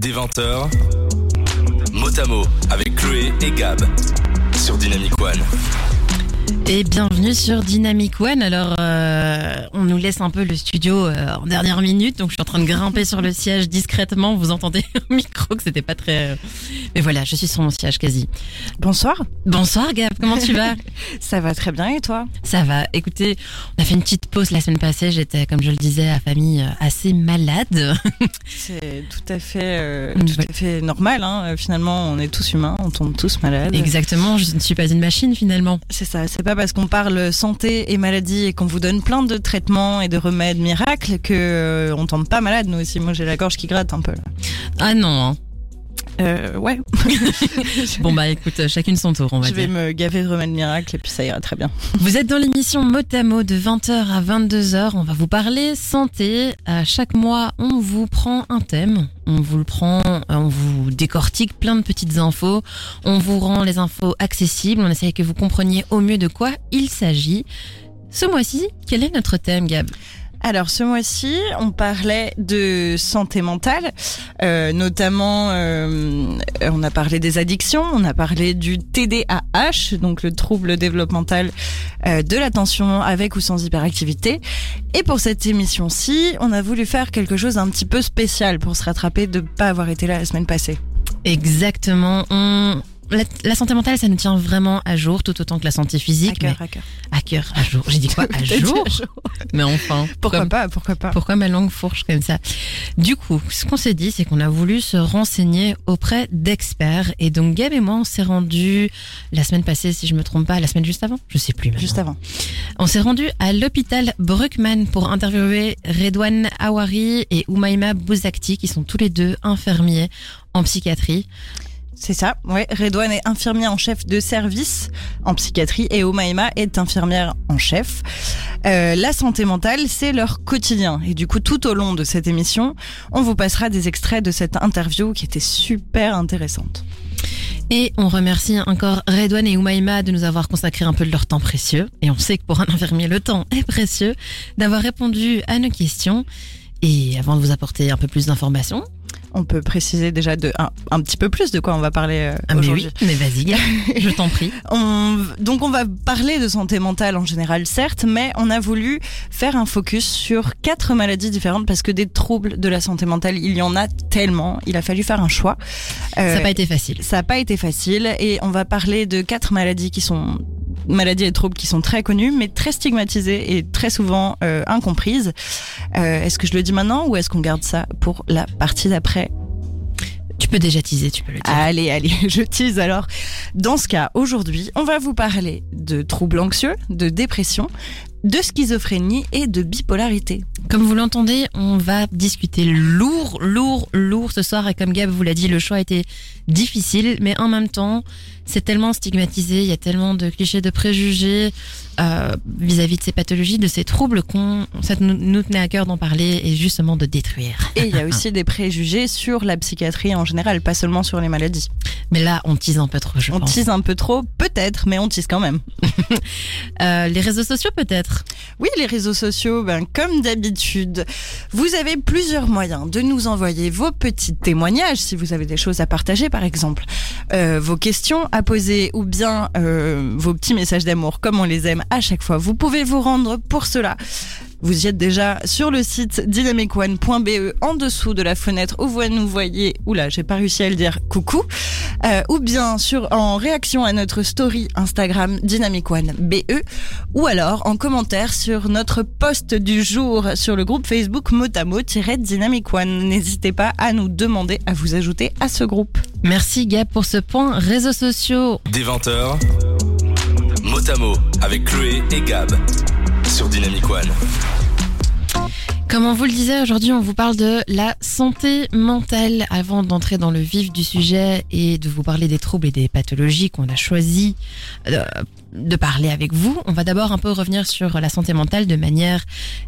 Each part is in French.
Des 20h, mot à mot avec Chloé et Gab sur Dynamic One. Et bienvenue sur Dynamic One. Alors, euh, on nous laisse un peu le studio euh, en dernière minute, donc je suis en train de grimper sur le siège discrètement. Vous entendez au micro que c'était pas très. euh, Mais voilà, je suis sur mon siège quasi. Bonsoir. Bonsoir Gab, comment tu vas Ça va très bien et toi? Ça va. Écoutez, on a fait une petite pause la semaine passée. J'étais, comme je le disais, à famille euh, assez malade. C'est tout à fait, euh, tout ouais. à fait normal. Hein. Finalement, on est tous humains, on tombe tous malades. Exactement. Je ne suis pas une machine finalement. C'est ça. C'est pas parce qu'on parle santé et maladie et qu'on vous donne plein de traitements et de remèdes miracles que euh, tombe pas malade. Nous aussi. Moi, j'ai la gorge qui gratte un peu. Ah non. hein. Euh, ouais. Bon bah écoute, chacune son tour, on va Je vais dire. me gaver de remèdes miracles et puis ça ira très bien. Vous êtes dans l'émission Mot à Mot de 20h à 22h. On va vous parler santé. À chaque mois, on vous prend un thème. On vous le prend, euh, on vous décortique plein de petites infos. On vous rend les infos accessibles. On essaye que vous compreniez au mieux de quoi il s'agit. Ce mois-ci, quel est notre thème, Gab? Alors ce mois-ci, on parlait de santé mentale, euh, notamment euh, on a parlé des addictions, on a parlé du TDAH, donc le trouble développemental euh, de l'attention avec ou sans hyperactivité. Et pour cette émission-ci, on a voulu faire quelque chose d'un petit peu spécial pour se rattraper de pas avoir été là la semaine passée. Exactement. La, la santé mentale, ça nous tient vraiment à jour, tout autant que la santé À physique. cœur, mais à cœur. à cœur, à jour. J'ai dit quoi À jour à jour. Mais enfin. Pourquoi pas Pourquoi pas Pourquoi ma langue fourche comme ça? Du coup, ce qu'on s'est dit, c'est qu'on a voulu se renseigner auprès d'experts. Et donc, Gab et moi, on s'est rendu la semaine passée, si je me trompe pas, la semaine juste avant? Je sais plus. maintenant. Juste avant. On s'est rendu à l'hôpital Bruckmann pour interviewer Redouane Awari et Oumaima Bouzakti, qui sont tous les deux infirmiers en psychiatrie. C'est ça, ouais. Redouane est infirmière en chef de service en psychiatrie et Omaima est infirmière en chef. Euh, la santé mentale, c'est leur quotidien. Et du coup, tout au long de cette émission, on vous passera des extraits de cette interview qui était super intéressante. Et on remercie encore Redouane et Oumaima de nous avoir consacré un peu de leur temps précieux. Et on sait que pour un infirmier, le temps est précieux d'avoir répondu à nos questions. Et avant de vous apporter un peu plus d'informations, On peut préciser déjà de, un, un petit peu plus de quoi on va parler euh, ah, mais aujourd'hui. oui, mais vas-y, je t'en prie. On- donc on va parler de santé mentale en général, certes, mais on a voulu faire un focus sur quatre maladies différentes parce que des troubles de la santé mentale, il y en a tellement. Il a fallu faire un choix. Ça Euh, n'a pas été facile. ça n'a pas été facile et on va parler de quatre maladies qui sont maladies et troubles qui sont très connus mais très stigmatisées et très souvent euh, incomprises. Euh, est-ce que je le dis maintenant ou est-ce qu'on garde ça pour la partie d'après? Tu peux déjà teaser, tu peux le dire. Allez, allez, je tease alors. Dans ce cas, aujourd'hui, on va vous parler de troubles anxieux, de dépression, de schizophrénie et de bipolarité. Comme vous l'entendez, on va discuter lourd, lourd, lourd ce soir. Et comme Gab vous l'a dit, le choix a été difficile, mais en même temps, c'est tellement stigmatisé, il y a tellement de clichés, de préjugés euh, vis-à-vis de ces pathologies, de ces troubles qu'on, ça nous, nous tenait à cœur d'en parler et justement de détruire. Et il y a aussi des préjugés sur la psychiatrie en général, pas seulement sur les maladies. Mais là, on tease un peu trop, je On pense. tease un peu trop, peut-être, mais on tease quand même. Euh, les réseaux sociaux peut-être? Oui, les réseaux sociaux, ben, comme d'habitude, vous avez plusieurs moyens de nous envoyer vos petits témoignages, si vous avez des choses à partager par exemple, euh, vos questions à poser ou bien euh, vos petits messages d'amour comme on les aime à chaque fois. Vous pouvez vous rendre pour cela. Vous y êtes déjà sur le site dynamicone.be en dessous de la fenêtre où vous nous voyez. Oula, j'ai pas réussi à le dire. Coucou. Euh, ou bien sur en réaction à notre story Instagram Dynamic One BE ou alors en commentaire sur notre post du jour sur le groupe Facebook Motamo-Dynamic One. N'hésitez pas à nous demander à vous ajouter à ce groupe. Merci Gab pour ce point réseaux sociaux. Des 20h, mot à mot avec Chloé et Gab sur Dynamic One. Comme on vous le disait, aujourd'hui, on vous parle de la santé mentale. Avant d'entrer dans le vif du sujet et de vous parler des troubles et des pathologies qu'on a choisi euh, de parler avec vous, on va d'abord un peu revenir sur la santé mentale de manière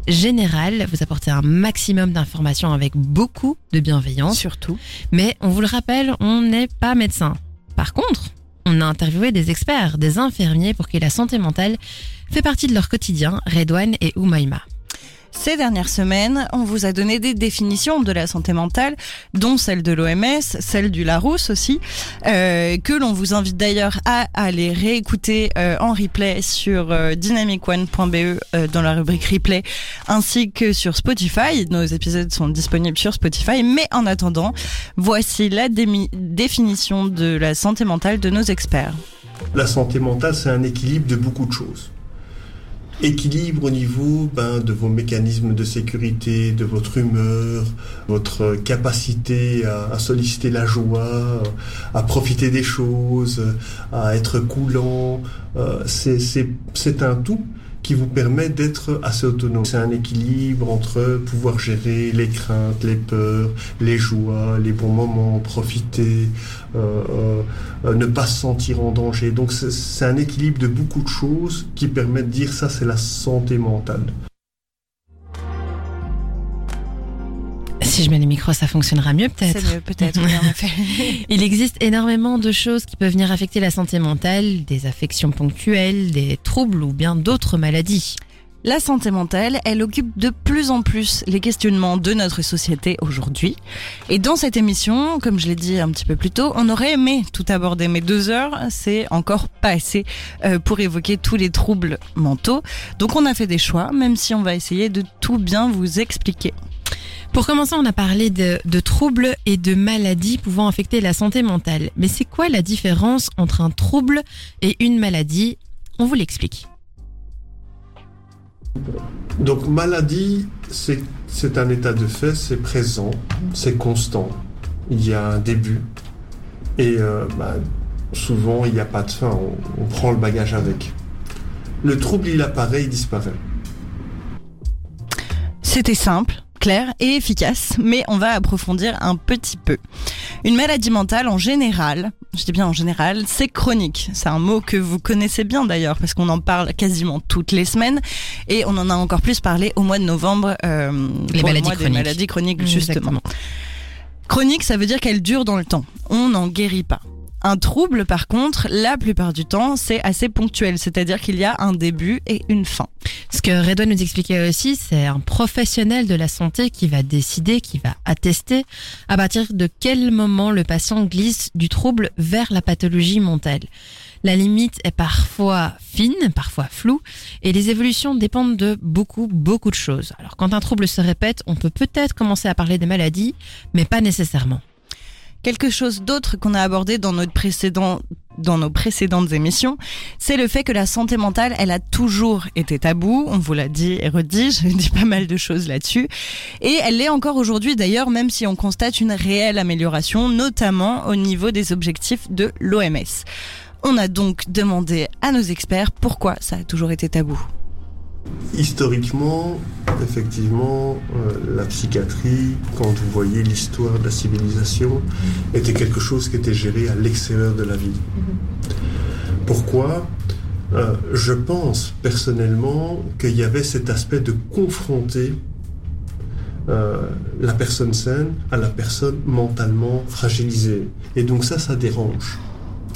générale, vous apporter un maximum d'informations avec beaucoup de bienveillance. Surtout. Mais on vous le rappelle, on n'est pas médecin. Par contre, on a interviewé des experts, des infirmiers pour qui la santé mentale fait partie de leur quotidien, Redouane et Oumaima. Ces dernières semaines, on vous a donné des définitions de la santé mentale, dont celle de l'OMS, celle du Larousse aussi, euh, que l'on vous invite d'ailleurs à aller réécouter euh, en replay sur euh, dynamicone.be euh, dans la rubrique replay, ainsi que sur Spotify. Nos épisodes sont disponibles sur Spotify, mais en attendant, voici la définition de la santé mentale de nos experts. La santé mentale, c'est un équilibre de beaucoup de choses. Équilibre au niveau ben, de vos mécanismes de sécurité, de votre humeur, votre capacité à, solliciter la joie, à profiter des choses, à être coulant. Euh, c'est un tout qui vous permet d'être assez autonome. C'est un équilibre entre pouvoir gérer les craintes, les peurs, les joies, les bons moments, profiter, euh, euh, euh, ne pas se sentir en danger. Donc c'est- c'est un équilibre de beaucoup de choses qui permet de dire ça c'est la santé mentale. Si je mets les micros, ça fonctionnera mieux peut-être. C'est mieux peut-être, oui, en effet. Il existe énormément de choses qui peuvent venir affecter la santé mentale, des affections ponctuelles, des troubles ou bien d'autres maladies. La santé mentale, elle occupe de plus en plus les questionnements de notre société aujourd'hui. Et dans cette émission, comme je l'ai dit un petit peu plus tôt, on aurait aimé tout aborder, mais deux heures, c'est encore pas assez euh, pour évoquer tous les troubles mentaux. Donc on a fait des choix, même si on va essayer de tout bien vous expliquer. Pour commencer, on a parlé de, de troubles et de maladies pouvant affecter la santé mentale. Mais c'est quoi la différence entre un trouble et une maladie? On vous l'explique. Donc maladie, c'est un état de fait, c'est présent, c'est constant. Il y a un début et euh, bah, souvent il n'y a pas de fin, on, on prend le bagage avec. Le trouble, il apparaît, il disparaît. C'était simple, clair et efficace, mais on va approfondir un petit peu. Une maladie mentale en général, je dis bien en général, c'est chronique. C'est un mot que vous connaissez bien d'ailleurs parce qu'on en parle quasiment toutes les semaines et on en a encore plus parlé au mois de novembre. euh, Les pour le maladies des chroniques. maladies chroniques justement. Exactement. Chronique, ça veut dire qu'elle dure dans le temps. On n'en guérit pas. Un trouble, par contre, la plupart du temps, c'est assez ponctuel, c'est-à-dire qu'il y a un début et une fin. Ce que Redouane nous expliquait aussi, c'est un professionnel de la santé qui va décider, qui va attester à partir de quel moment le patient glisse du trouble vers la pathologie mentale. La limite est parfois fine, parfois floue, et les évolutions dépendent de beaucoup, beaucoup de choses. Alors quand un trouble se répète, on peut peut-être commencer à parler des maladies, mais pas nécessairement. Quelque chose d'autre qu'on a abordé dans notre précédent dans nos précédentes émissions, c'est le fait que la santé mentale, elle a toujours été tabou. On vous l'a dit et redit, j'ai dit pas mal de choses là-dessus. Et elle l'est encore aujourd'hui d'ailleurs, même si on constate une réelle amélioration, notamment au niveau des objectifs de l'OMS. On a donc demandé à nos experts pourquoi ça a toujours été tabou. Historiquement, effectivement, euh, la psychiatrie, quand vous voyez l'histoire de la civilisation, était quelque chose qui était géré à l'extérieur de la vie. Pourquoi? Euh, Je pense personnellement qu'il y avait cet aspect de confronter euh, la personne saine à la personne mentalement fragilisée. Et donc ça, ça dérange.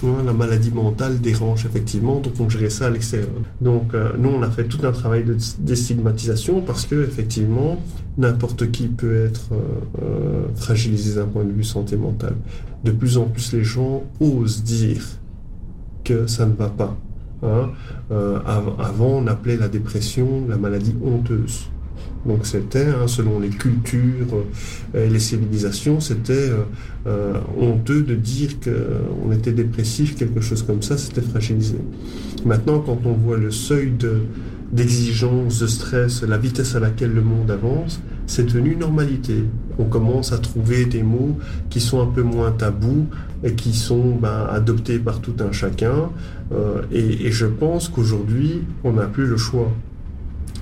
Hein, la maladie mentale dérange effectivement, donc on gérait ça à l'extérieur. Donc euh, nous, on a fait tout un travail de déstigmatisation parce que effectivement, n'importe qui peut être euh, euh, fragilisé d'un point de vue santé mentale. De plus en plus, les gens osent dire que ça ne va pas. Hein. Av- avant, on appelait la dépression la maladie honteuse. Donc c'était, hein, selon les cultures euh, et les civilisations, c'était euh, euh, honteux de dire qu'on était dépressif, quelque chose comme ça, c'était fragilisé. Maintenant, quand on voit le seuil de- d'exigence, de stress, la vitesse à laquelle le monde avance, c'est devenu normalité. On commence à trouver des mots qui sont un peu moins tabous et qui sont ben, adoptés par tout un chacun. Et je pense qu'aujourd'hui, on n'a plus le choix.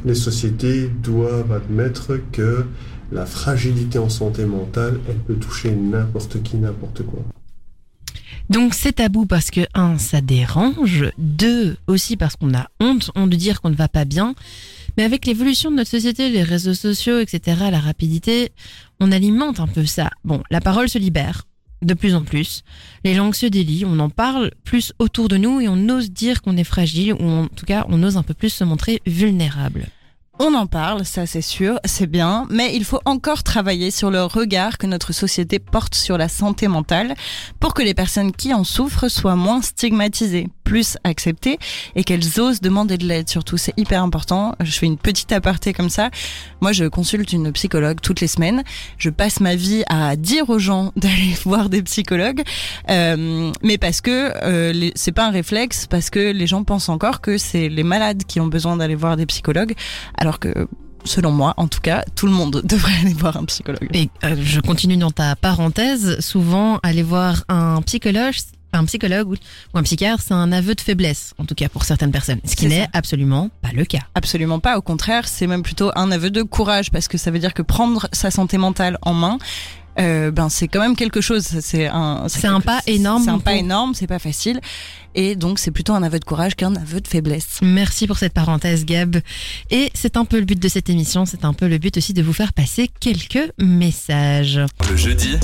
Les sociétés doivent admettre que la fragilité en santé mentale, elle peut toucher n'importe qui, n'importe quoi. Donc c'est tabou parce que un, ça dérange, deux, aussi parce qu'on a honte, honte de dire qu'on ne va pas bien. Mais avec l'évolution de notre société, les réseaux sociaux, etc., la rapidité, on alimente un peu ça. Bon, la parole se libère de plus en plus. Les langues se délient, on en parle plus autour de nous et on ose dire qu'on est fragile ou en tout cas on ose un peu plus se montrer vulnérable. On en parle, ça c'est sûr, c'est bien, mais il faut encore travailler sur le regard que notre société porte sur la santé mentale pour que les personnes qui en souffrent soient moins stigmatisées, plus acceptées et qu'elles osent demander de l'aide. Surtout, c'est hyper important. Je fais une petite aparté comme ça. Moi, je consulte une psychologue toutes les semaines. Je passe ma vie à dire aux gens d'aller voir des psychologues, euh, mais parce que euh, c'est pas un réflexe, parce que les gens pensent encore que c'est les malades qui ont besoin d'aller voir des psychologues alors que selon moi, en tout cas, tout le monde devrait aller voir un psychologue. Et euh, je continue dans ta parenthèse. Souvent, aller voir un psychologue, un psychologue ou un psychiatre, c'est un aveu de faiblesse, en tout cas pour certaines personnes, ce qui n'est absolument pas le cas. Absolument pas. Au contraire, c'est même plutôt un aveu de courage parce que ça veut dire que prendre sa santé mentale en main, euh, ben c'est quand même quelque chose. C'est un, c'est un pas énorme. C'est un pas énorme, c'est pas facile, et donc c'est plutôt un aveu de courage qu'un aveu de faiblesse. Merci pour cette parenthèse, Gab. Et c'est un peu le but de cette émission. C'est un peu le but aussi de vous faire passer quelques messages. Le jeudi,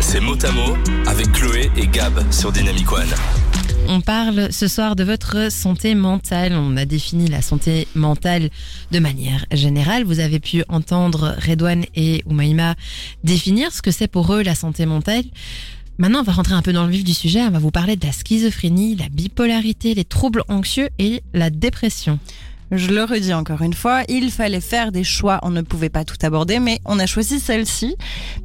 c'est mot à mot avec Chloé et Gab sur Dynamic One. On parle ce soir de votre santé mentale. On a défini la santé mentale de manière générale. Vous avez pu entendre Redouane et Oumaima définir ce que c'est pour eux la santé mentale. Maintenant, on va rentrer un peu dans le vif du sujet. On va vous parler de la schizophrénie, la bipolarité, les troubles anxieux et la dépression. Je le redis encore une fois, il fallait faire des choix, on ne pouvait pas tout aborder, mais on a choisi celles-ci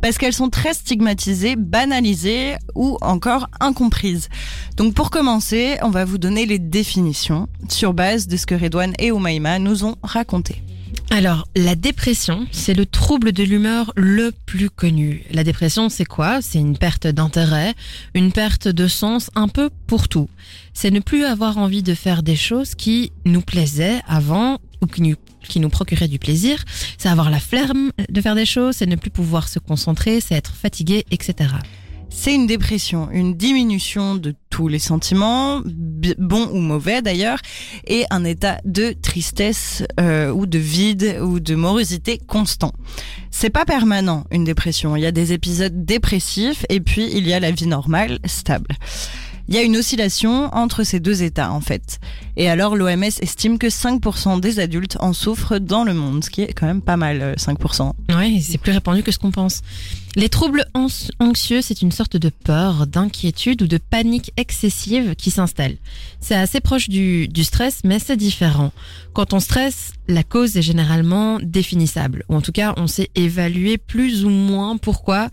parce qu'elles sont très stigmatisées, banalisées ou encore incomprises. Donc pour commencer, on va vous donner les définitions sur base de ce que Redouane et Oumaima nous ont raconté. Alors, la dépression, c'est le trouble de l'humeur le plus connu. La dépression, c'est quoi? C'est une perte d'intérêt, une perte de sens un peu pour tout. C'est ne plus avoir envie de faire des choses qui nous plaisaient avant ou qui nous, qui nous procuraient du plaisir. C'est avoir la flemme de faire des choses, c'est ne plus pouvoir se concentrer, c'est être fatigué, etc. C'est une dépression, une diminution de tous les sentiments, bons ou mauvais d'ailleurs, et un état de tristesse euh, ou de vide ou de morosité constant. C'est pas permanent une dépression. Il y a des épisodes dépressifs et puis il y a la vie normale, stable. Il y a une oscillation entre ces deux états en fait. Et alors l'OMS estime que 5% des adultes en souffrent dans le monde, ce qui est quand même pas mal 5%. Oui, c'est plus répandu que ce qu'on pense. Les troubles anxieux, c'est une sorte de peur, d'inquiétude ou de panique excessive qui s'installe. C'est assez proche du, du stress, mais c'est différent. Quand on stresse, la cause est généralement définissable, ou en tout cas on sait évaluer plus ou moins pourquoi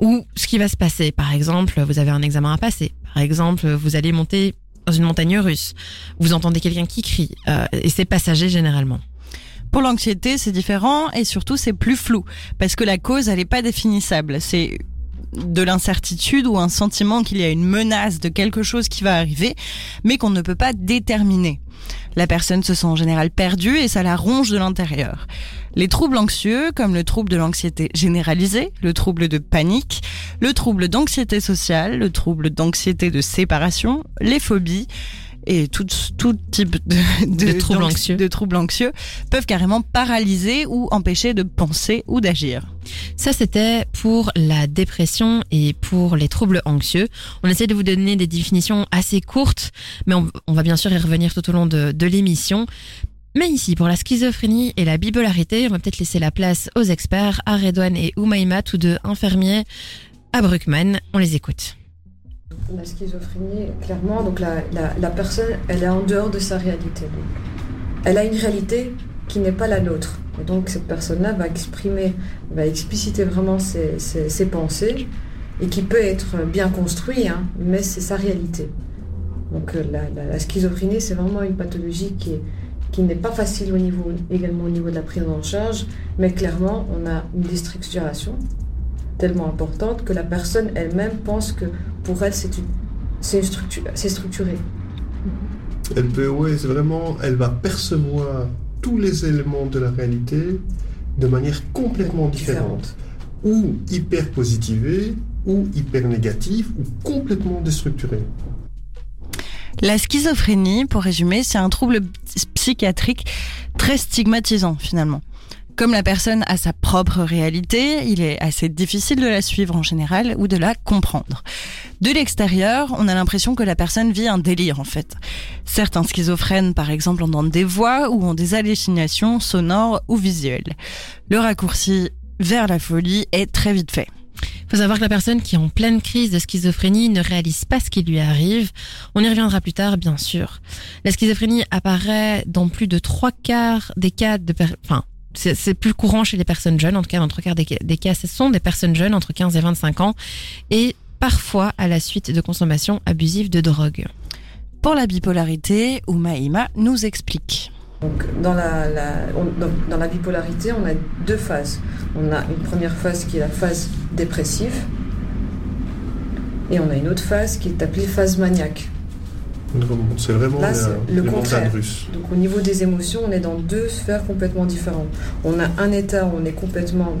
ou ce qui va se passer. Par exemple, vous avez un examen à passer. Par exemple, vous allez monter dans une montagne russe. Vous entendez quelqu'un qui crie. Euh, et c'est passager généralement. Pour l'anxiété, c'est différent et surtout c'est plus flou parce que la cause elle est pas définissable. C'est de l'incertitude ou un sentiment qu'il y a une menace de quelque chose qui va arriver, mais qu'on ne peut pas déterminer. La personne se sent en général perdue et ça la ronge de l'intérieur. Les troubles anxieux, comme le trouble de l'anxiété généralisée, le trouble de panique, le trouble d'anxiété sociale, le trouble d'anxiété de séparation, les phobies, et tout, tout type de, troubles anxieux. de troubles anxieux peuvent carrément paralyser ou empêcher de penser ou d'agir. Ça, c'était pour la dépression et pour les troubles anxieux. On essaie de vous donner des définitions assez courtes, mais on, va bien sûr y revenir tout au long de, de l'émission. Mais ici, pour la schizophrénie et la bipolarité, on va peut-être laisser la place aux experts, à Redouane et Oumaima, tous deux infirmiers à Bruckmann. On les écoute. La schizophrénie, clairement, donc la, la, personne, elle est en dehors de sa réalité. elle a une réalité qui n'est pas la nôtre. Et donc cette personne-là va exprimer, va expliciter vraiment ses, ses, pensées et qui peut être bien construit, hein, mais c'est sa réalité. Donc euh, la, la schizophrénie, c'est vraiment une pathologie qui est, qui n'est pas facile au niveau, également au niveau de la prise en charge, mais clairement, on a une déstructuration tellement importante que la personne elle-même pense que pour elle, c'est c'est structuré. Elle peut, ouais, c'est vraiment, elle va percevoir tous les éléments de la réalité de manière complètement différente. Ou hyper positivée, ou hyper négative, ou complètement déstructurée. La schizophrénie, pour résumer, c'est un trouble psychiatrique très stigmatisant finalement Comme la personne a sa propre réalité, il est assez difficile de la suivre en général ou de la comprendre. De l'extérieur, on a l'impression que la personne vit un délire en fait. Certains schizophrènes, par exemple, entendent des voix ou ont des hallucinations sonores ou visuelles. Le raccourci vers la folie est très vite fait. Il faut savoir que la personne qui est en pleine crise de schizophrénie ne réalise pas ce qui lui arrive. On y reviendra plus tard, bien sûr. La schizophrénie apparaît dans plus de trois quarts des cas de... Enfin, c'est plus courant chez les personnes jeunes, en tout cas dans trois quarts des, des cas, ce sont des personnes jeunes entre 15 et 25 ans, et parfois à la suite de consommation abusive de drogue. Pour la bipolarité, Oumaima nous explique. Donc, dans, la, la on, dans, dans, la bipolarité, on a deux phases. On a une première phase qui est la phase dépressive, et on a une autre phase qui est appelée phase maniaque. C'est vraiment Là, la- c'est le contraire. Donc au niveau des émotions, on est dans deux sphères complètement différentes. On a un état où on est complètement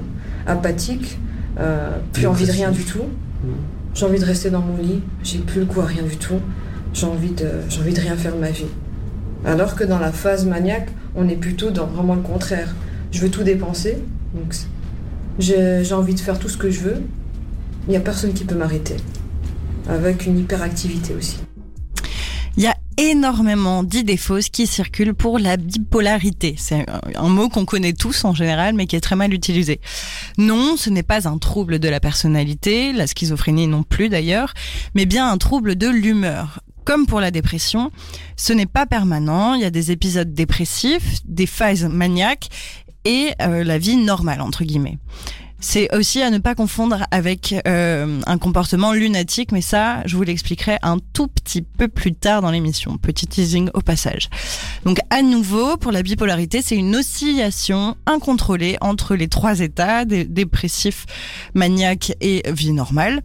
apathique, euh, plus envie de rien du tout. J'ai envie de rester dans mon lit, j'ai plus le goût à rien du tout. J'ai envie de, j'ai envie de rien faire de ma vie. Alors que dans la phase maniaque, on est plutôt dans vraiment le contraire. Je veux tout dépenser, donc j'ai envie de faire tout ce que je veux. Il n'y a personne qui peut m'arrêter. Avec une hyperactivité aussi. Énormément d'idées fausses qui circulent pour la bipolarité. C'est un mot qu'on connaît tous en général, mais qui est très mal utilisé. Non, ce n'est pas un trouble de la personnalité, la schizophrénie non plus d'ailleurs, mais bien un trouble de l'humeur. Comme pour la dépression, ce n'est pas permanent, il y a des épisodes dépressifs, des phases maniaques et euh, la vie normale, entre guillemets. C'est aussi à ne pas confondre avec euh, un comportement lunatique, mais ça, je vous l'expliquerai un tout petit peu plus tard dans l'émission. Petit teasing au passage. Donc à nouveau, pour la bipolarité, c'est une oscillation incontrôlée entre les trois états, dé- dépressif, maniaque et vie normale.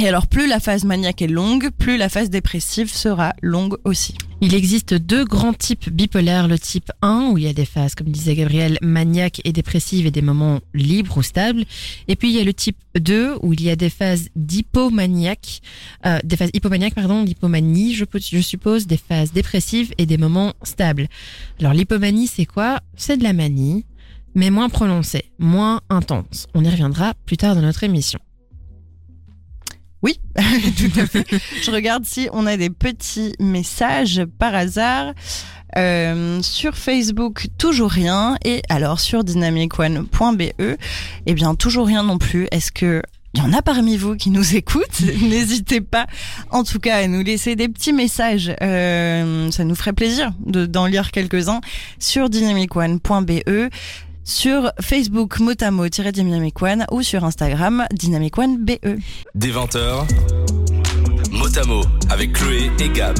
Et alors plus la phase maniaque est longue, plus la phase dépressive sera longue aussi. Il existe deux grands types bipolaires. Le type 1, où il y a des phases, comme disait Gabriel, maniaques et dépressives et des moments libres ou stables. Et puis il y a le type 2, où il y a des phases d'hypomaniaque, euh, des phases hypomaniaques, pardon, d'hypomanie, je, je suppose, des phases dépressives et des moments stables. Alors l'hypomanie, c'est quoi? C'est de la manie, mais moins prononcée, moins intense. On y reviendra plus tard dans notre émission. Oui, tout à fait. Je regarde si on a des petits messages par hasard. Euh, sur Facebook, toujours rien. Et alors sur dynamicone.be, eh bien toujours rien non plus. Est-ce que il y en a parmi vous qui nous écoutent N'hésitez pas, en tout cas, à nous laisser des petits messages. Euh, ça nous ferait plaisir de- d'en lire quelques-uns sur dynamicone.be sur Facebook motamo-dynamic one ou sur Instagram dynamic one BE. Des 20h, mot à mot avec Chloé et Gab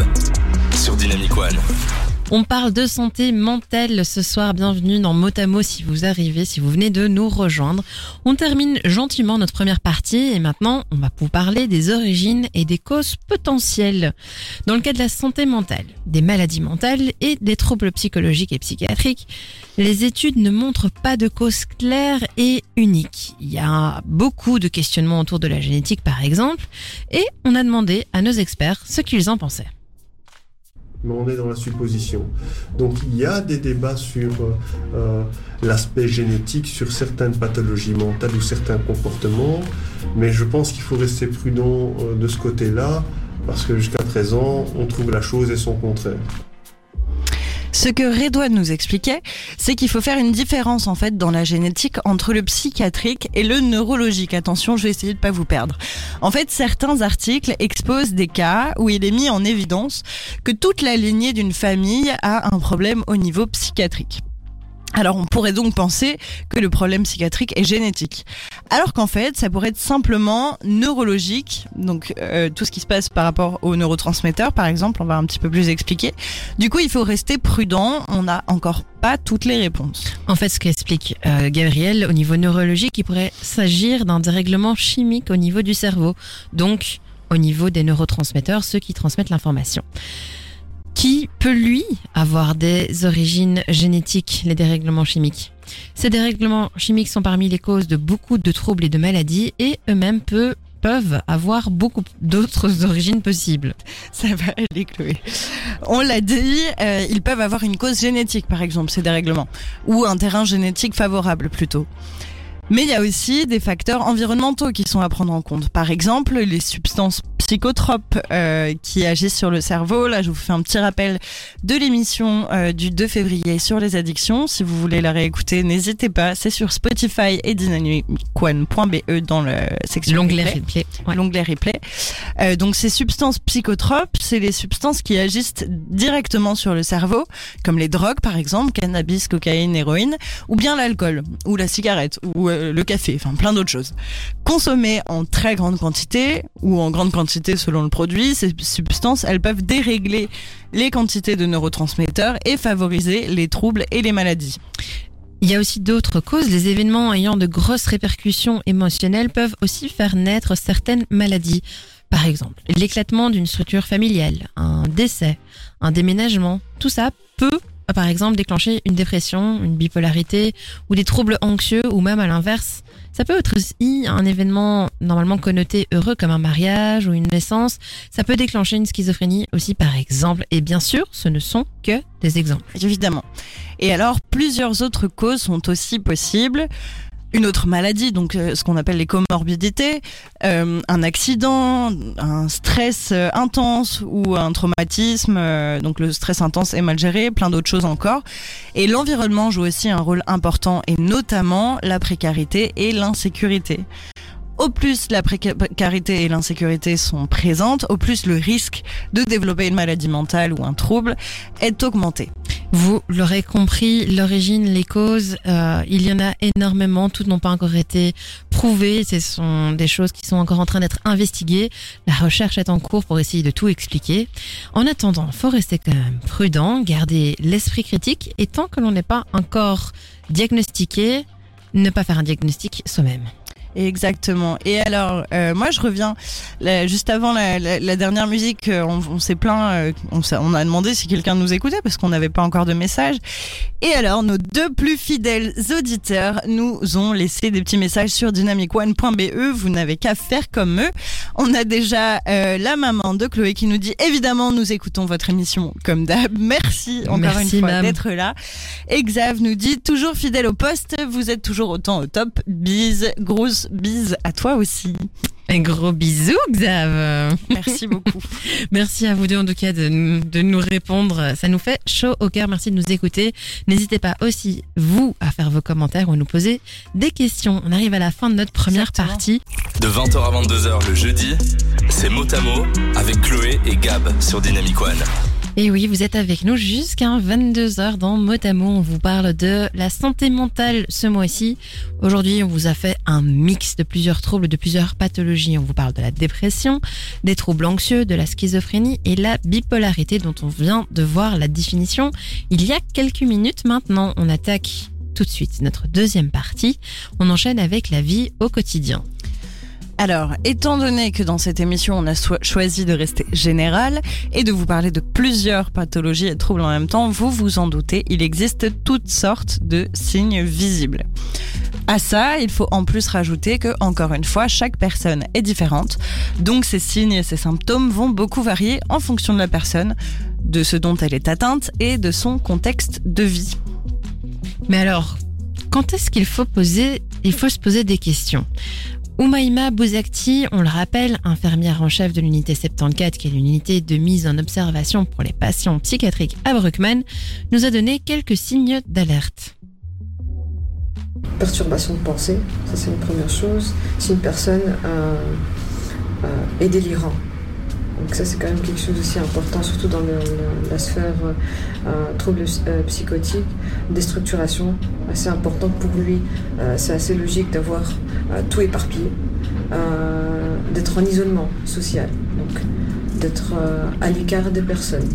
sur Dynamic One. On parle de santé mentale ce soir. Bienvenue dans Motamo si vous arrivez, si vous venez de nous rejoindre. On termine gentiment notre première partie et maintenant on va vous parler des origines et des causes potentielles. Dans le cas de la santé mentale, des maladies mentales et des troubles psychologiques et psychiatriques, les études ne montrent pas de cause claire et unique. Il y a beaucoup de questionnements autour de la génétique par exemple et on a demandé à nos experts ce qu'ils en pensaient. Mais on est dans la supposition. Donc il y a des débats sur euh, euh, l'aspect génétique, sur certaines pathologies mentales ou certains comportements, mais je pense qu'il faut rester prudent euh, de ce côté-là, parce que jusqu'à présent, on trouve la chose et son contraire. Ce que Redouane nous expliquait, c'est qu'il faut faire une différence en fait dans la génétique entre le psychiatrique et le neurologique. Attention, je vais essayer de pas vous perdre. En fait, certains articles exposent des cas où il est mis en évidence que toute la lignée d'une famille a un problème au niveau psychiatrique. Alors on pourrait donc penser que le problème psychiatrique est génétique. Alors qu'en fait, ça pourrait être simplement neurologique, donc euh, tout ce qui se passe par rapport aux neurotransmetteurs par exemple, on va un petit peu plus expliquer. Du coup, il faut rester prudent, on n'a encore pas toutes les réponses. En fait, ce qu'explique euh, Gabriel, au niveau neurologique, il pourrait s'agir d'un dérèglement chimique au niveau du cerveau, donc au niveau des neurotransmetteurs, ceux qui transmettent l'information. Qui peut, lui, avoir des origines génétiques, les dérèglements chimiques? Ces dérèglements chimiques sont parmi les causes de beaucoup de troubles et de maladies et eux-mêmes peuvent avoir beaucoup d'autres origines possibles. Ça va aller, Chloé. On l'a dit, euh, ils peuvent avoir une cause génétique, par exemple, ces dérèglements, ou un terrain génétique favorable plutôt. Mais il y a aussi des facteurs environnementaux qui sont à prendre en compte. Par exemple, les substances psychotropes euh, qui agissent sur le cerveau. Là, je vous fais un petit rappel de l'émission euh, du 2 février sur les addictions. Si vous voulez la réécouter, n'hésitez pas. C'est sur Spotify et dynamicone.be dans le section L'onglet replay. replay. Ouais. L'onglet replay. Euh, donc ces substances psychotropes, c'est les substances qui agissent directement sur le cerveau, comme les drogues par exemple, cannabis, cocaïne, héroïne, ou bien l'alcool, ou la cigarette, ou euh, le café, enfin plein d'autres choses. Consommées en très grande quantité, ou en grande quantité selon le produit, ces substances, elles peuvent dérégler les quantités de neurotransmetteurs et favoriser les troubles et les maladies. Il y a aussi d'autres causes. Les événements ayant de grosses répercussions émotionnelles peuvent aussi faire naître certaines maladies. Par exemple, l'éclatement d'une structure familiale, un décès, un déménagement, tout ça peut par exemple déclencher une dépression, une bipolarité ou des troubles anxieux ou même à l'inverse. Ça peut être aussi un événement normalement connoté heureux comme un mariage ou une naissance. Ça peut déclencher une schizophrénie aussi par exemple. Et bien sûr, ce ne sont que des exemples. Évidemment. Et alors, plusieurs autres causes sont aussi possibles. Une autre maladie, donc euh, ce qu'on appelle les comorbidités, euh, un accident, un stress euh, intense ou un traumatisme, donc le stress intense est mal géré, plein d'autres choses encore. Et l'environnement joue aussi un rôle important et notamment la précarité et l'insécurité. Au plus la précarité et l'insécurité sont présentes, au plus le risque de développer une maladie mentale ou un trouble est augmenté. Vous l'aurez compris, l'origine, les causes, euh, il y en a énormément. Toutes n'ont pas encore été prouvées. Ce sont des choses qui sont encore en train d'être investiguées. La recherche est en cours pour essayer de tout expliquer. En attendant, faut rester quand même prudent, garder l'esprit critique et tant que l'on n'est pas encore diagnostiqué, ne pas faire un diagnostic soi-même. Exactement. Et alors, euh, moi, je reviens là, juste avant la, la- la dernière musique. euh, On, s'est plaint, euh, on, on a demandé si quelqu'un nous écoutait parce qu'on n'avait pas encore de message. Et alors, nos deux plus fidèles auditeurs nous ont laissé des petits messages sur dynamicone.be. Vous n'avez qu'à faire comme eux. On a déjà euh, la maman de Chloé qui nous dit évidemment, nous écoutons votre émission comme d'hab. Merci encore Merci, une fois d'être là. Et Xav nous dit toujours fidèle au poste. Vous êtes toujours autant au top. Bise, grosse bise à toi aussi. Un gros bisou, Xav. Merci beaucoup. Merci à vous deux en tout cas de, nous- de nous répondre. Ça nous fait chaud au cœur. Merci de nous écouter. N'hésitez pas aussi, vous, à faire vos commentaires ou à nous poser des questions. On arrive à la fin de notre première Exactement. partie. De 20h à 22h le jeudi, c'est mot à mot avec Chloé et Gab sur Dynamic One. Et oui, vous êtes avec nous jusqu'à 22h dans Motamo. On vous parle de la santé mentale ce mois-ci. Aujourd'hui, on vous a fait un mix de plusieurs troubles, de plusieurs pathologies. On vous parle de la dépression, des troubles anxieux, de la schizophrénie et la bipolarité dont on vient de voir la définition il y a quelques minutes maintenant. On attaque tout de suite notre deuxième partie. On enchaîne avec la vie au quotidien. Alors, étant donné que dans cette émission, on a choisi de rester général et de vous parler de plusieurs pathologies et troubles en même temps, vous vous en doutez, il existe toutes sortes de signes visibles. À ça, il faut en plus rajouter que, encore une fois, chaque personne est différente. Donc, ces signes et ces symptômes vont beaucoup varier en fonction de la personne, de ce dont elle est atteinte et de son contexte de vie. Mais alors, quand est-ce qu'il faut se poser des questions? Oumaima Bouzakti, on le rappelle, infirmière en chef de l'unité 74, qui est l'unité de mise en observation pour les patients psychiatriques à Bruckmann, nous a donné quelques signes d'alerte. Perturbation de pensée, ça c'est une première chose. Si une personne euh, euh, est délirant. Donc ça c'est quand même quelque chose aussi important, surtout dans la sphère euh, euh, troubles euh, psychotiques, déstructuration, assez important pour lui. Euh, c'est assez logique d'avoir euh, tout éparpillé, d'être en isolement social, donc d'être à l'écart des personnes,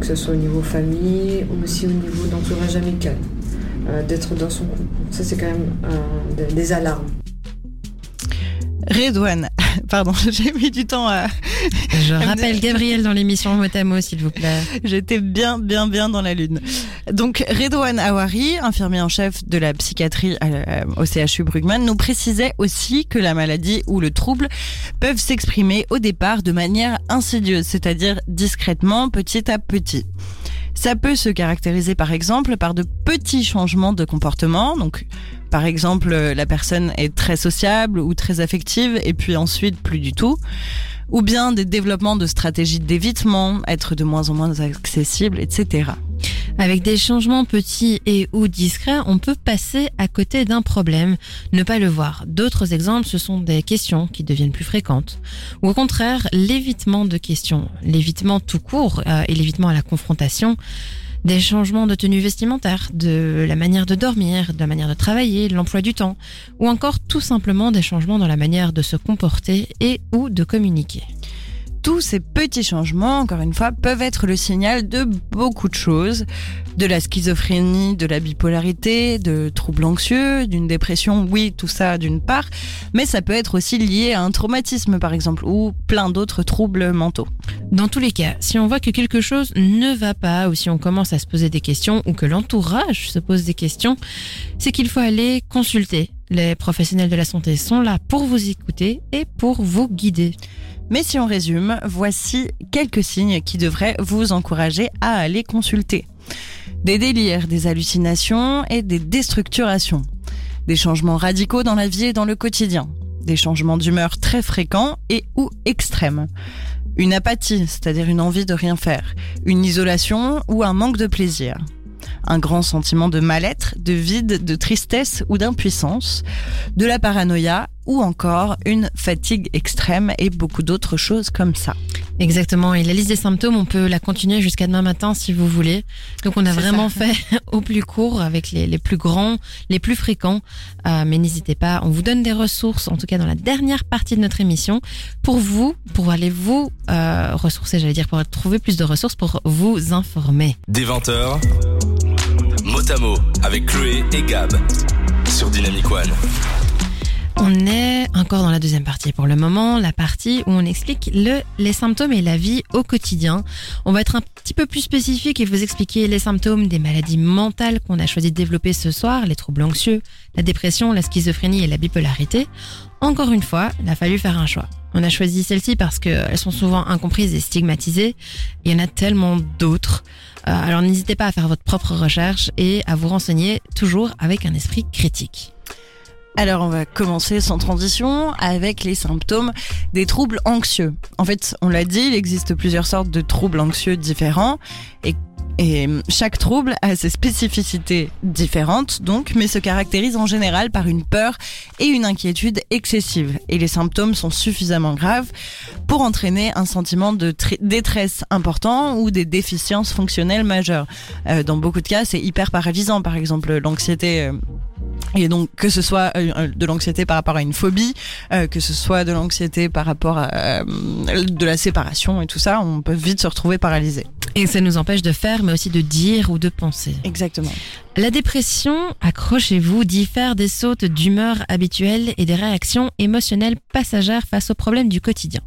que ce soit au niveau famille ou aussi au niveau d'entourage amical, d'être dans son couple. Ça c'est quand même des, des alarmes. Redouane, Pardon, j'ai mis du temps à. Je rappelle Gabriel dans l'émission Motamo, s'il vous plaît. J'étais bien, bien, bien dans la lune. Donc, Redouane Awari, infirmier en chef de la psychiatrie euh, au CHU Brugman, nous précisait aussi que la maladie ou le trouble peuvent s'exprimer au départ de manière insidieuse, c'est-à-dire discrètement, petit à petit. Ça peut se caractériser par exemple par de petits changements de comportement. Donc, par exemple, la personne est très sociable ou très affective et puis ensuite plus du tout. Ou bien des développements de stratégies d'évitement, être de moins en moins accessible, etc. Avec des changements petits et ou discrets, on peut passer à côté d'un problème, ne pas le voir. D'autres exemples, ce sont des questions qui deviennent plus fréquentes. Ou au contraire, l'évitement de questions, l'évitement tout court euh, et l'évitement à la confrontation des changements de tenue vestimentaire, de la manière de dormir, de la manière de travailler, de l'emploi du temps, ou encore tout simplement des changements dans la manière de se comporter et ou de communiquer tous ces petits changements, encore une fois, peuvent être le signal de beaucoup de choses. De la schizophrénie, de la bipolarité, de troubles anxieux, d'une dépression, oui, tout ça d'une part, mais ça peut être aussi lié à un traumatisme par exemple, ou plein d'autres troubles mentaux. Dans tous les cas, si on voit que quelque chose ne va pas, ou si on commence à se poser des questions, ou que l'entourage se pose des questions, c'est qu'il faut aller consulter. Les professionnels de la santé sont là pour vous écouter et pour vous guider. Mais si on résume, voici quelques signes qui devraient vous encourager à aller consulter. Des délires, des hallucinations et des déstructurations. Des changements radicaux dans la vie et dans le quotidien. Des changements d'humeur très fréquents et ou extrêmes. Une apathie, c'est-à-dire une envie de rien faire. Une isolation ou un manque de plaisir un grand sentiment de mal-être, de vide, de tristesse ou d'impuissance, de la paranoïa ou encore une fatigue extrême et beaucoup d'autres choses comme ça. Exactement, et la liste des symptômes, on peut la continuer jusqu'à demain matin si vous voulez. Donc on a vraiment fait au plus court avec les, plus grands, les plus fréquents. Euh, mais n'hésitez pas, on vous donne des ressources, en tout cas dans la dernière partie de notre émission, pour vous, pour aller vous euh, ressourcer, j'allais dire, pour trouver plus de ressources, pour vous informer. Des 20 Motamo avec Chloé et Gab sur Dynamic One. On est encore dans la deuxième partie pour le moment, la partie où on explique le, les symptômes et la vie au quotidien. On va être un petit peu plus spécifique et vous expliquer les symptômes des maladies mentales qu'on a choisi de développer ce soir, les troubles anxieux, la dépression, la schizophrénie et la bipolarité. Encore une fois, il a fallu faire un choix. On a choisi celles-ci parce qu'elles sont souvent incomprises et stigmatisées. Il y en a tellement d'autres. Euh, alors n'hésitez pas à faire votre propre recherche et à vous renseigner toujours avec un esprit critique. Alors on va commencer sans transition avec les symptômes des troubles anxieux. En fait, on l'a dit, il existe plusieurs sortes de troubles anxieux différents et chaque trouble a ses spécificités différentes, donc, mais se caractérise en général par une peur et une inquiétude excessive. Et les symptômes sont suffisamment graves pour entraîner un sentiment de détresse important ou des déficiences fonctionnelles majeures. Euh, dans beaucoup de cas, c'est hyper paralysant. Par exemple, l'anxiété euh, et donc que ce soit euh, de l'anxiété par rapport à une phobie, euh, que ce soit de l'anxiété par rapport à euh, de la séparation et tout ça, on peut vite se retrouver paralysé. Et ça nous empêche de faire, mais aussi de dire ou de penser. Exactement. La dépression, accrochez-vous, diffère des sautes d'humeur habituelles et des réactions émotionnelles passagères face aux problèmes du quotidien.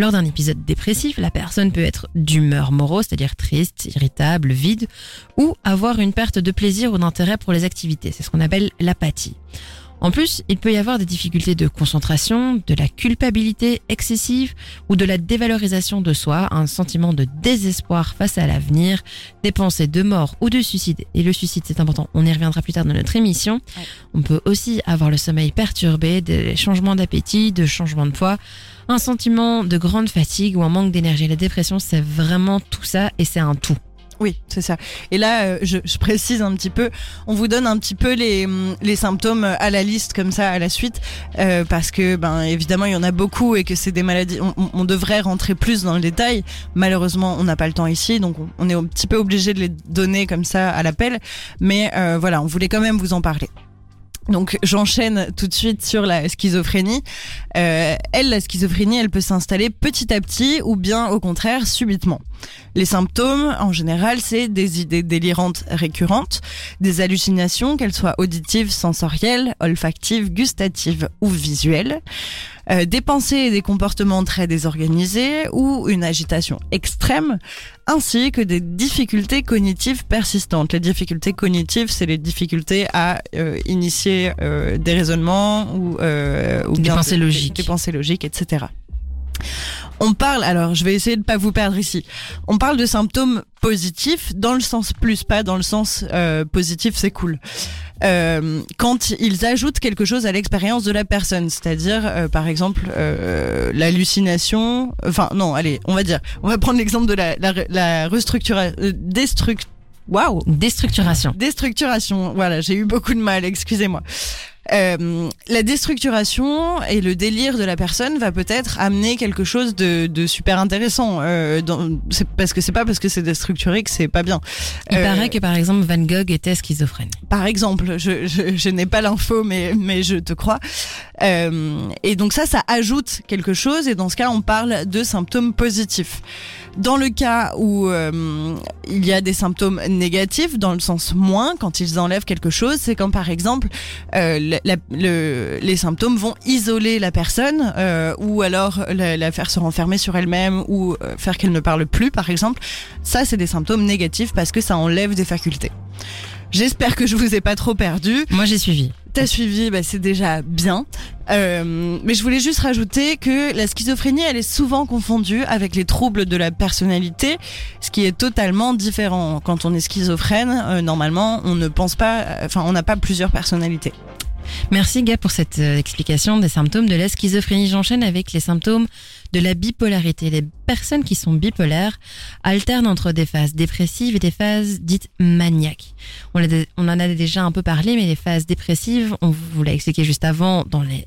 Lors d'un épisode dépressif, la personne peut être d'humeur morose, c'est-à-dire triste, irritable, vide, ou avoir une perte de plaisir ou d'intérêt pour les activités. C'est ce qu'on appelle l'apathie. En plus, il peut y avoir des difficultés de concentration, de la culpabilité excessive ou de la dévalorisation de soi, un sentiment de désespoir face à l'avenir, des pensées de mort ou de suicide. Et le suicide, c'est important, on y reviendra plus tard dans notre émission. On peut aussi avoir le sommeil perturbé, des changements d'appétit, de changements de poids, un sentiment de grande fatigue ou un manque d'énergie. La dépression, c'est vraiment tout ça et c'est un tout. Oui, c'est ça. Et là, euh, je, précise un petit peu, on vous donne un petit peu les, les symptômes à la liste comme ça à la suite, euh, parce que ben évidemment il y en a beaucoup et que c'est des maladies. On, devrait rentrer plus dans le détail. Malheureusement, on n'a pas le temps ici, donc on, est un petit peu obligé de les donner comme ça à l'appel. Mais euh, voilà, on voulait quand même vous en parler. Donc j'enchaîne tout de suite sur la schizophrénie. Euh, elle, la schizophrénie, elle peut s'installer petit à petit ou bien au contraire subitement. Les symptômes, en général, c'est des idées délirantes récurrentes, des hallucinations, qu'elles soient auditives, sensorielles, olfactives, gustatives ou visuelles. Euh, des pensées et des comportements très désorganisés ou une agitation extrême, ainsi que des difficultés cognitives persistantes. Les difficultés cognitives, c'est les difficultés à euh, initier euh, des raisonnements ou, euh, ou Des bien pensées des- logiques. des pensées logiques, etc. On parle, alors je vais essayer de pas vous perdre ici. On parle de symptômes positifs dans le sens plus, pas dans le sens euh, positif, c'est cool. Euh, quand ils ajoutent quelque chose à l'expérience de la personne, c'est-à-dire euh, par exemple euh, l'hallucination. Enfin non, allez, on va dire, on va prendre l'exemple de la, la, la restructuration, destruct. Waouh, Déstructuration. Déstructuration, voilà, j'ai eu beaucoup de mal, excusez-moi. Euh, la déstructuration et le délire de la personne va peut-être amener quelque chose de, de super intéressant. Euh, dans- c'est parce que c'est pas parce que c'est déstructuré que c'est pas bien. Il Euh, paraît que par exemple Van Gogh était schizophrène. par exemple, je, je, je n'ai pas l'info, mais, mais je te crois. Euh, et donc ça, ça ajoute quelque chose, et dans ce cas, on parle de symptômes positifs. Dans le cas où euh, il y a des symptômes négatifs, dans le sens moins, quand ils enlèvent quelque chose, c'est quand par exemple euh, la- le- les symptômes vont isoler la personne, euh, ou alors la, la faire se renfermer sur elle-même, ou euh, faire qu'elle ne parle plus, par exemple. Ça, c'est des symptômes négatifs parce que ça enlève des facultés. J'espère que je vous ai pas trop perdu. Moi j'ai suivi. T'as suivi, bah, c'est déjà bien. Euh, mais je voulais juste rajouter que la schizophrénie, elle est souvent confondue avec les troubles de la personnalité, ce qui est totalement différent. Quand on est schizophrène, euh, normalement, on ne pense pas, enfin, on n'a pas plusieurs personnalités. Merci Gab pour cette euh, explication des symptômes de la schizophrénie. J'enchaîne avec les symptômes de la bipolarité. Les personnes qui sont bipolaires alternent entre des phases dépressives et des phases dites maniaques. On, on en a déjà un peu parlé, mais les phases dépressives, on vous l'a expliqué juste avant dans les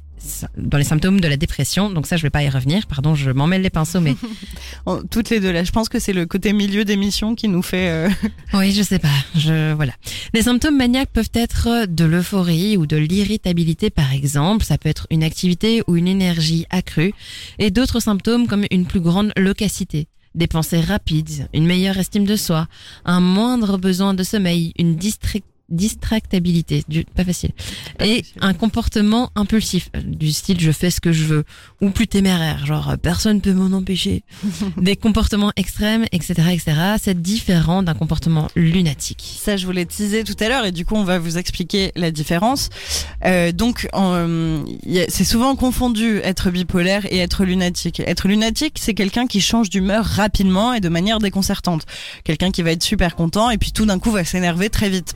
dans les symptômes de la dépression, donc ça je vais pas y revenir, pardon, je m'en mêle les pinceaux, mais toutes les deux là, je pense que c'est le côté milieu d'émission qui nous fait. euh, Oui, je sais pas. Je voilà. Les symptômes maniaques peuvent être de l'euphorie ou de l'irritabilité par exemple, ça peut être une activité ou une énergie accrue et d'autres symptômes comme une plus grande loquacité, des pensées rapides, une meilleure estime de soi, un moindre besoin de sommeil, une distractabilité, du, pas facile, Pas et facile. un comportement impulsif euh, du style je fais ce que je veux ou plus téméraire, genre euh, personne peut m'en empêcher des comportements extrêmes, etc., etc. C'est différent d'un comportement lunatique. Ça, je voulais teaser tout à l'heure et du coup, on va vous expliquer la différence. Euh, donc, euh, c'est souvent confondu être bipolaire et être lunatique. Être lunatique, c'est quelqu'un qui change d'humeur rapidement et de manière déconcertante. Quelqu'un qui va être super content et puis tout d'un coup va s'énerver très vite.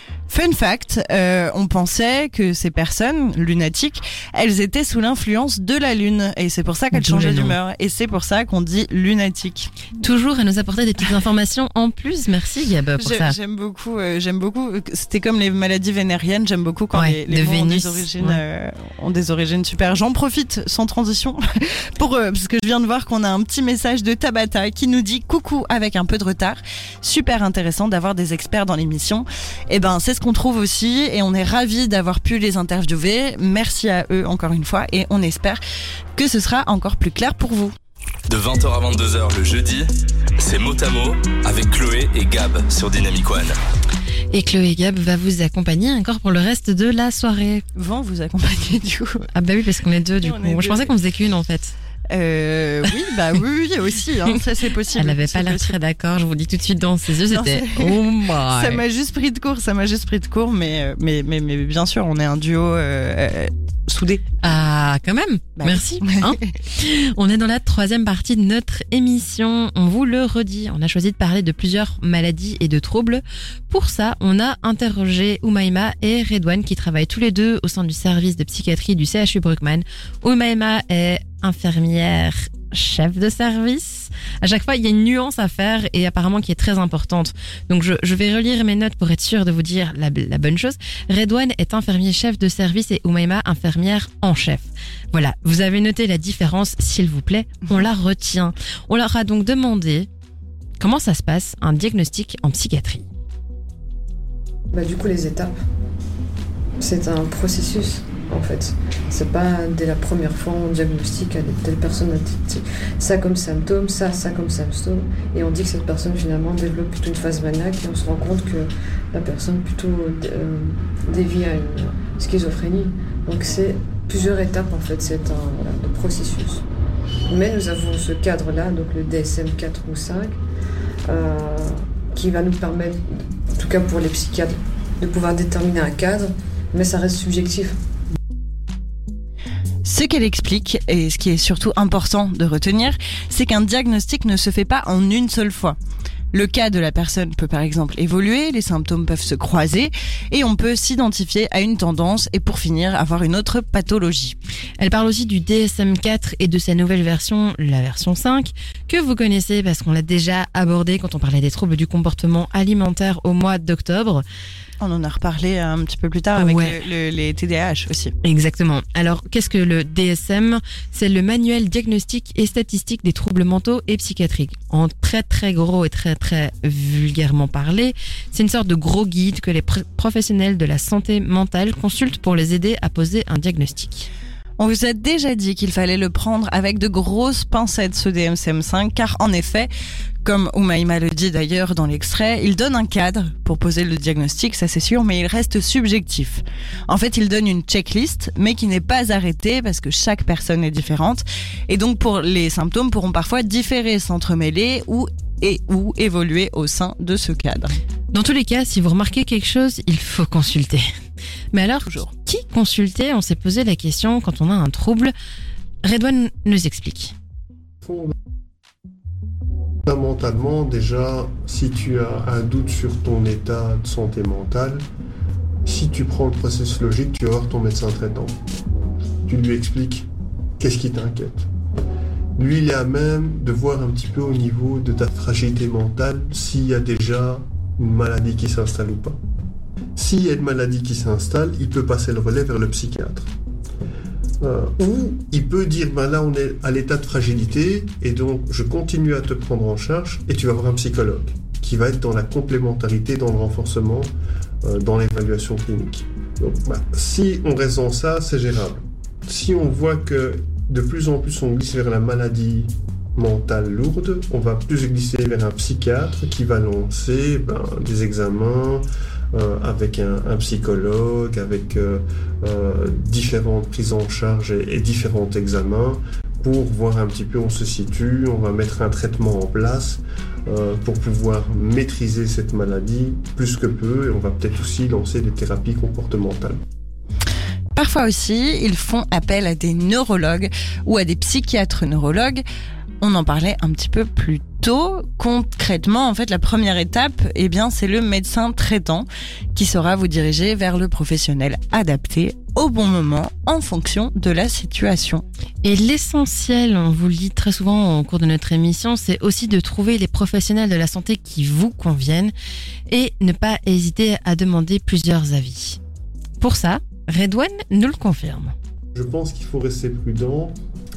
Fun fact, euh, on pensait que ces personnes lunatiques, elles étaient sous l'influence de la lune et c'est pour ça qu'elles changeaient d'humeur et c'est pour ça qu'on dit lunatique. Toujours à nous apporter des petites informations en plus. Merci Gab pour ça. J'aime beaucoup, euh, j'aime beaucoup. euh, C'était comme les maladies vénériennes. J'aime beaucoup quand Ouais, les, les de mots ont Vénus, des origines, ouais. euh, ont des origines super. J'en profite sans transition pour parce que je viens de voir qu'on a un petit message de Tabata qui nous dit coucou avec un peu de retard. Super intéressant d'avoir des experts dans l'émission. Et ben c'est ce qu'on trouve aussi et on est ravis d'avoir pu les interviewer. Merci à eux encore une fois et on espère que ce sera encore plus clair pour vous. De 20h à 22h le jeudi, c'est mot à mot avec Chloé et Gab sur Dynamic One. Et Chloé Gab va vous accompagner encore pour le reste de la soirée. Vent vous accompagner du coup. Ah bah oui, parce qu'on est deux du coup. deux. je pensais qu'on faisait qu'une en fait. Euh, oui, bah oui, oui aussi, hein, ça c'est possible. Elle avait c'est pas l'air très d'accord. Je vous dis tout de suite dans ses yeux, c'était oh my. Ça m'a juste pris de court, ça m'a juste pris de court, mais, mais, mais, mais bien sûr, on est un duo euh, euh, soudé. Ah, quand même. Bah Merci. hein. on est dans la troisième partie de notre émission. On vous le redit. On a choisi de parler de plusieurs maladies et de troubles. Pour ça, on a interrogé Oumaima et Redouane qui travaillent tous les deux au sein du service de psychiatrie du CHU Bruckmann. Oumaima est infirmière chef de service. À chaque fois, il y a une nuance à faire et apparemment qui est très importante. Donc, je, vais relire mes notes pour être sûr de vous dire la, la bonne chose. Redouane est infirmier chef de service et Oumaima infirmière en chef. Voilà, vous avez noté la différence, s'il vous plaît, on la retient. On leur a donc demandé comment ça se passe un diagnostic en psychiatrie. Bah, du coup, les étapes. C'est un processus, en fait. C'est pas dès la première fois on diagnostique à telle personne ça comme symptôme, ça, ça comme symptôme, et on dit que cette personne finalement développe plutôt une phase maniaque et on se rend compte que la personne plutôt euh, à une schizophrénie. Donc c'est plusieurs étapes en fait. C'est un, processus. Mais nous avons ce cadre-là, donc le DSM 4 ou 5, euh, qui va nous permettre, en tout cas pour les psychiatres, de pouvoir déterminer un cadre, mais ça reste subjectif. Qu'elle explique, et ce qui est surtout important de retenir, c'est qu'un diagnostic ne se fait pas en une seule fois. Le cas de la personne peut par exemple évoluer, les symptômes peuvent se croiser et on peut s'identifier à une tendance et pour finir avoir une autre pathologie. Elle parle aussi du DSM-4 et de sa nouvelle version, la version 5, que vous connaissez parce qu'on l'a déjà abordé quand on parlait des troubles du comportement alimentaire au mois d'octobre. On en a reparlé un petit peu plus tard avec Ouais. le- le- les TDAH aussi. Exactement. Alors, qu'est-ce que le DSM C'est le manuel diagnostique et statistique des troubles mentaux et psychiatriques. En très très gros et très très vulgairement parlé, c'est une sorte de gros guide que les pr- professionnels de la santé mentale consultent pour les aider à poser un diagnostic. On vous a déjà dit qu'il fallait le prendre avec de grosses pincettes ce DMCM5 car en effet, comme Oumaima le dit d'ailleurs dans l'extrait, il donne un cadre pour poser le diagnostic, ça c'est sûr, mais il reste subjectif. En fait, il donne une checklist mais qui n'est pas arrêtée parce que chaque personne est différente et donc pour les symptômes pourront parfois différer, s'entremêler ou et ou évoluer au sein de ce cadre. Dans tous les cas, si vous remarquez quelque chose, il faut consulter. Mais alors, Toujours. qui consulter On s'est posé la question quand on a un trouble. Redouane nous explique. Fondamentalement, déjà, si tu as un doute sur ton état de santé mentale, si tu prends le processus logique, tu vas voir ton médecin traitant. Tu lui expliques qu'est-ce qui t'inquiète. Lui, il est à même de voir un petit peu au niveau de ta fragilité mentale s'il y a déjà une maladie qui s'installe ou pas. S'il y a une maladie qui s'installe, il peut passer le relais vers le psychiatre. Euh, ou il peut dire, ben là on est à l'état de fragilité et donc je continue à te prendre en charge et tu vas voir un psychologue qui va être dans la complémentarité, dans le renforcement, euh, dans l'évaluation clinique. Donc ben, si on reste dans ça, c'est gérable. Si on voit que de plus en plus on glisse vers la maladie mentale lourde, on va plus glisser vers un psychiatre qui va lancer ben, des examens, euh, avec un, psychologue, avec euh, euh, différentes prises en charge et, et différents examens pour voir un petit peu où on se situe. On va mettre un traitement en place pour pouvoir maîtriser cette maladie plus que peu et on va peut-être aussi lancer des thérapies comportementales. Parfois aussi, ils font appel à des neurologues ou à des psychiatres neurologues. On en parlait un petit peu plus tôt. Concrètement, en fait, la première étape, eh bien, c'est le médecin traitant qui saura vous diriger vers le professionnel adapté au bon moment en fonction de la situation. Et l'essentiel, on vous le dit très souvent au cours de notre émission, c'est aussi de trouver les professionnels de la santé qui vous conviennent et ne pas hésiter à demander plusieurs avis. Pour ça, Redouane nous le confirme. Je pense qu'il faut rester prudent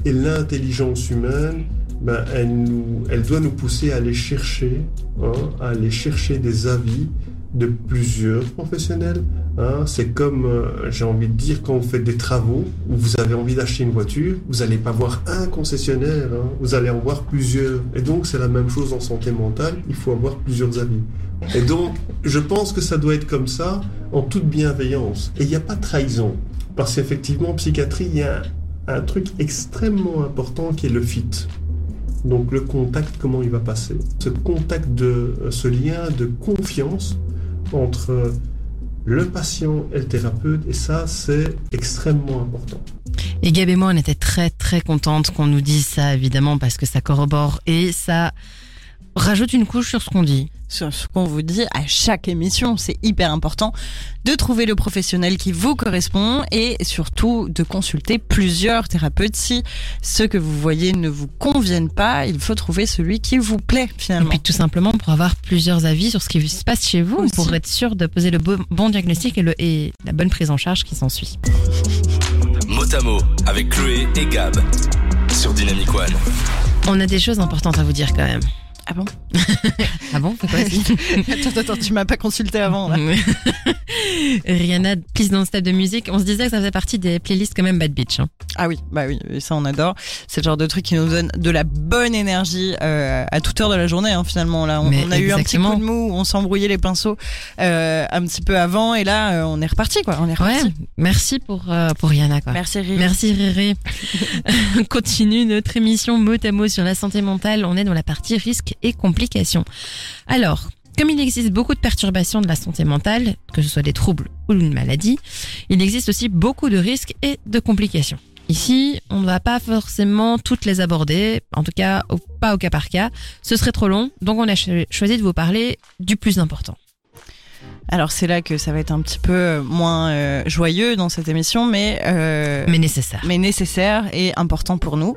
et l'intelligence humaine, ben, elle, doit nous pousser à aller chercher, hein, à aller chercher des avis de plusieurs professionnels. hein. C'est comme, euh, j'ai envie de dire, quand vous faites des travaux, où vous avez envie d'acheter une voiture, vous n'allez pas voir un concessionnaire, hein, vous allez en voir plusieurs. Et donc c'est la même chose en santé mentale, il faut avoir plusieurs avis. Et donc je pense que ça doit être comme ça, en toute bienveillance. Et il n'y a pas de trahison. Parce qu'effectivement, en psychiatrie, il y a un truc extrêmement important qui est le fit. Donc le contact, comment il va passer? Ce contact, de, ce lien de confiance entre le patient et le thérapeute, et ça, c'est extrêmement important. Et Gab et moi, on était très très contentes qu'on nous dise ça, évidemment, parce que ça corrobore et ça rajoute une couche sur ce qu'on dit. Sur ce qu'on vous dit à chaque émission, c'est hyper important de trouver le professionnel qui vous correspond et surtout de consulter plusieurs thérapeutes. Si ceux que vous voyez ne vous conviennent pas, il faut trouver celui qui vous plaît Et finalement. puis tout simplement pour avoir plusieurs avis sur ce qui se passe chez vous, Aussi. pour être sûr de poser le bon, bon diagnostic et, le, et la bonne prise en charge qui s'ensuit. Mot à mot avec Chloé et Gab sur Dynamic One. On a des choses importantes à vous dire quand même. Ah bon Ah bon Fais quoi ici Attends, attends, tu m'as pas consulté avant là. Rihanna, please don't stop de musique. On se disait que ça faisait partie des playlists quand même Bad Bitch. hein. Ah oui, bah oui, ça on adore. C'est le genre de truc qui nous donne de la bonne énergie euh, à toute heure de la journée hein, finalement. Là, on, a eu un petit coup de mou, on s'embrouillait les pinceaux euh, un petit peu avant et là euh, on est reparti quoi. On est Ouais, reparti. merci pour, pour Rihanna. Quoi. Merci Riri. Merci Riri. On continue notre émission mot à mot sur la santé mentale. On est dans la partie et complications. Alors, comme il existe beaucoup de perturbations de la santé mentale, que ce soit des troubles ou une maladie, il existe aussi beaucoup de risques et de complications. Ici, on ne va pas forcément toutes les aborder, en tout cas pas au cas par cas. Ce serait trop long, donc on a cho- choisi de vous parler du plus important. Alors c'est là que ça va être un petit peu euh, moins euh, joyeux dans cette émission, mais euh, Mais nécessaire. mais nécessaire et important pour nous.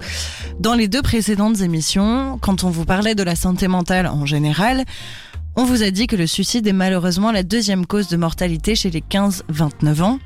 Dans les deux précédentes émissions, quand on vous parlait de la santé mentale en général, on vous a dit que le suicide est malheureusement la deuxième cause de mortalité chez les 15-29 ans.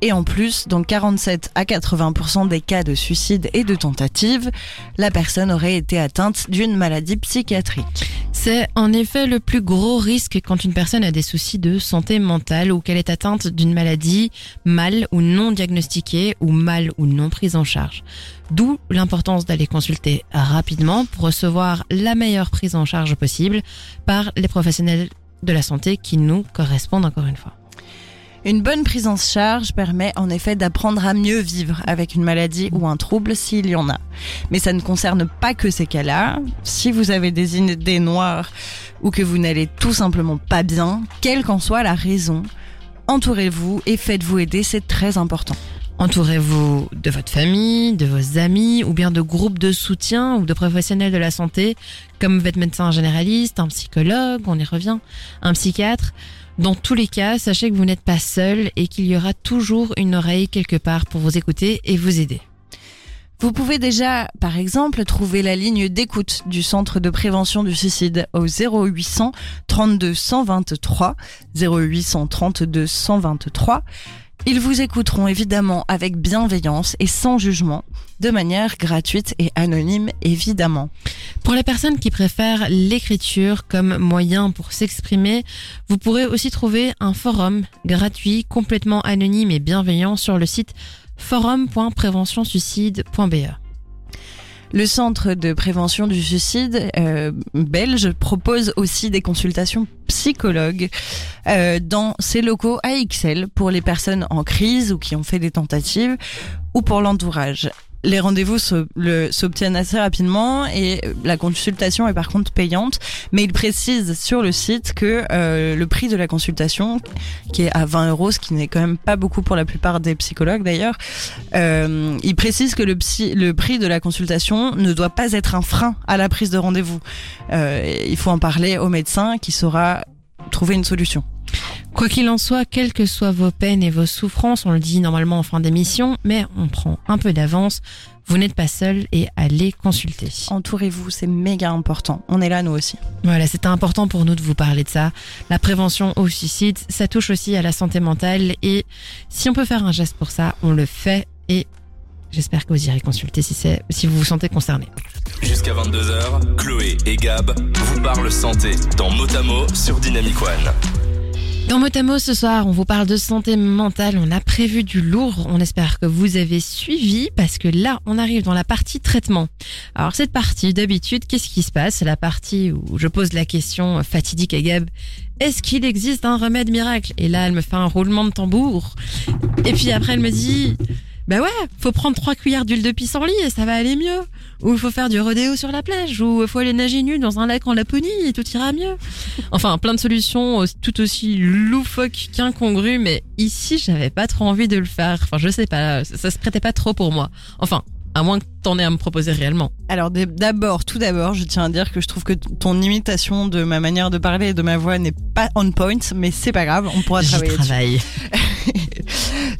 Et en plus, dans 47 à 80% des cas de suicide et de tentative, la personne aurait été atteinte d'une maladie psychiatrique. C'est en effet le plus gros risque quand une personne a des soucis de santé mentale ou qu'elle est atteinte d'une maladie mal ou non diagnostiquée ou mal ou non prise en charge. D'où l'importance d'aller consulter rapidement pour recevoir la meilleure prise en charge possible par les professionnels de la santé qui nous correspondent encore une fois. Une bonne prise en charge permet en effet d'apprendre à mieux vivre avec une maladie ou un trouble s'il y en a. Mais ça ne concerne pas que ces cas-là. Si vous avez des idées noires ou que vous n'allez tout simplement pas bien, quelle qu'en soit la raison, entourez-vous et faites-vous aider, c'est très important. Entourez-vous de votre famille, de vos amis ou bien de groupes de soutien ou de professionnels de la santé comme votre médecin généraliste, un psychologue, on y revient, un psychiatre. Dans tous les cas, sachez que vous n'êtes pas seul et qu'il y aura toujours une oreille quelque part pour vous écouter et vous aider. Vous pouvez déjà, par exemple, trouver la ligne d'écoute du Centre de prévention du suicide au 0800 32 123, 0800 32 123. Ils vous écouteront évidemment avec bienveillance et sans jugement, de manière gratuite et anonyme évidemment. Pour les personnes qui préfèrent l'écriture comme moyen pour s'exprimer, vous pourrez aussi trouver un forum gratuit, complètement anonyme et bienveillant sur le site forum.préventionsuicide.be. Le Centre de prévention du suicide euh, belge propose aussi des consultations psychologues euh, dans ses locaux à XL pour les personnes en crise ou qui ont fait des tentatives ou pour l'entourage. Les rendez-vous s'obtiennent assez rapidement et la consultation est par contre payante, mais il précise sur le site que euh, le prix de la consultation, qui est à 20 euros, ce qui n'est quand même pas beaucoup pour la plupart des psychologues d'ailleurs, euh, il précise que le prix de la consultation ne doit pas être un frein à la prise de rendez-vous. Euh, il faut en parler au médecin qui saura trouver une solution. Quoi qu'il en soit, quelles que soient vos peines et vos souffrances, on le dit normalement en fin d'émission, mais on prend un peu d'avance, vous n'êtes pas seul et allez consulter. Entourez-vous, c'est méga important. On est là nous aussi. Voilà, c'était important pour nous de vous parler de ça. La prévention au suicide, ça touche aussi à la santé mentale et si on peut faire un geste pour ça, on le fait et j'espère que vous irez consulter si c'est si vous vous sentez concerné. Jusqu'à 22h, Chloé et Gab vous parlent santé dans Motamo sur Dynamic One. Dans Motamo ce soir, on vous parle de santé mentale. On a prévu du lourd. On espère que vous avez suivi parce que là, on arrive dans la partie traitement. Alors cette partie, d'habitude, qu'est-ce qui se passe? C'est la partie où je pose la question fatidique à Gab. Est-ce qu'il existe un remède miracle? Et là, elle me fait un roulement de tambour. Et puis après, elle me dit, bah ouais, faut prendre trois cuillères d'huile de pissenlit et ça va aller mieux. Ou faut faire du rodéo sur la plage, ou faut aller nager nu dans un lac en Laponie et tout ira mieux. Enfin, plein de solutions tout aussi loufoques qu'incongrues, mais ici, j'avais pas trop envie de le faire. Enfin, je sais pas, ça, se prêtait pas trop pour moi. Enfin, à moins que t'en aies à me proposer réellement. Alors d'abord, tout d'abord, je tiens à dire que je trouve que ton imitation de ma manière de parler et de ma voix n'est pas on point, mais c'est pas grave, on pourra travailler travaille.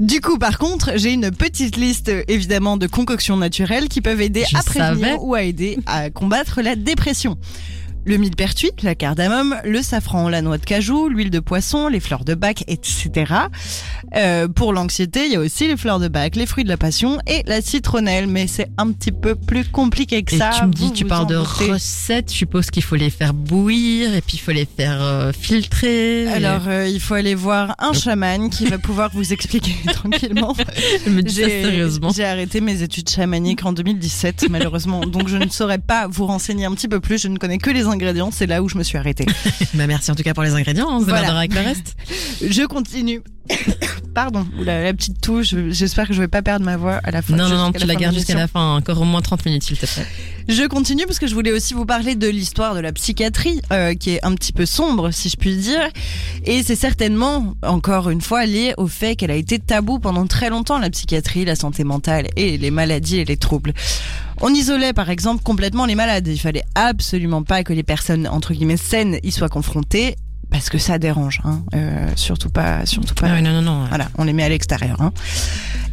Du coup, par contre, j'ai une petite liste évidemment de concoctions naturelles qui peuvent aider Je à prévenir savais. ou à aider à combattre la dépression. Le millepertuis, la cardamome, le safran, la noix de cajou, l'huile de poisson, les fleurs de bac, etc. Euh, pour l'anxiété, il y a aussi les fleurs de bac, les fruits de la passion et la citronnelle, mais c'est un petit peu plus compliqué que Et ça. tu me dis, vous tu vous parles de doutez. recettes, je suppose qu'il faut les faire bouillir et puis il faut les faire euh, filtrer. Alors, euh, il faut aller voir un chaman qui va pouvoir vous expliquer tranquillement. je me dis ça sérieusement. j'ai arrêté mes études chamaniques en 2017, malheureusement. Donc, je ne saurais pas vous renseigner un petit peu plus. Je ne connais que les ingrédients. C'est là où je me suis arrêtée. Bah, merci en tout cas pour les ingrédients, on se Voilà. avec le reste. Je continue. Pardon, la petite touche. J'espère que je vais pas perdre ma voix à la fin. Non, non, non, tu la de gardes jusqu'à la fin, encore au moins 30 minutes s'il te plaît. Je continue parce que je voulais aussi vous parler de l'histoire de la psychiatrie, euh, qui est un petit peu sombre, si je puis dire. Et c'est certainement, encore une fois, lié au fait qu'elle a été tabou pendant très longtemps, la psychiatrie, la santé mentale et les maladies et les troubles. On isolait par exemple complètement les malades. Il fallait absolument pas que les personnes entre guillemets saines y soient confrontées parce que ça dérange. Hein. Euh, surtout pas, surtout pas. Ah ouais, non, non, non. Voilà, on les met à l'extérieur. Hein.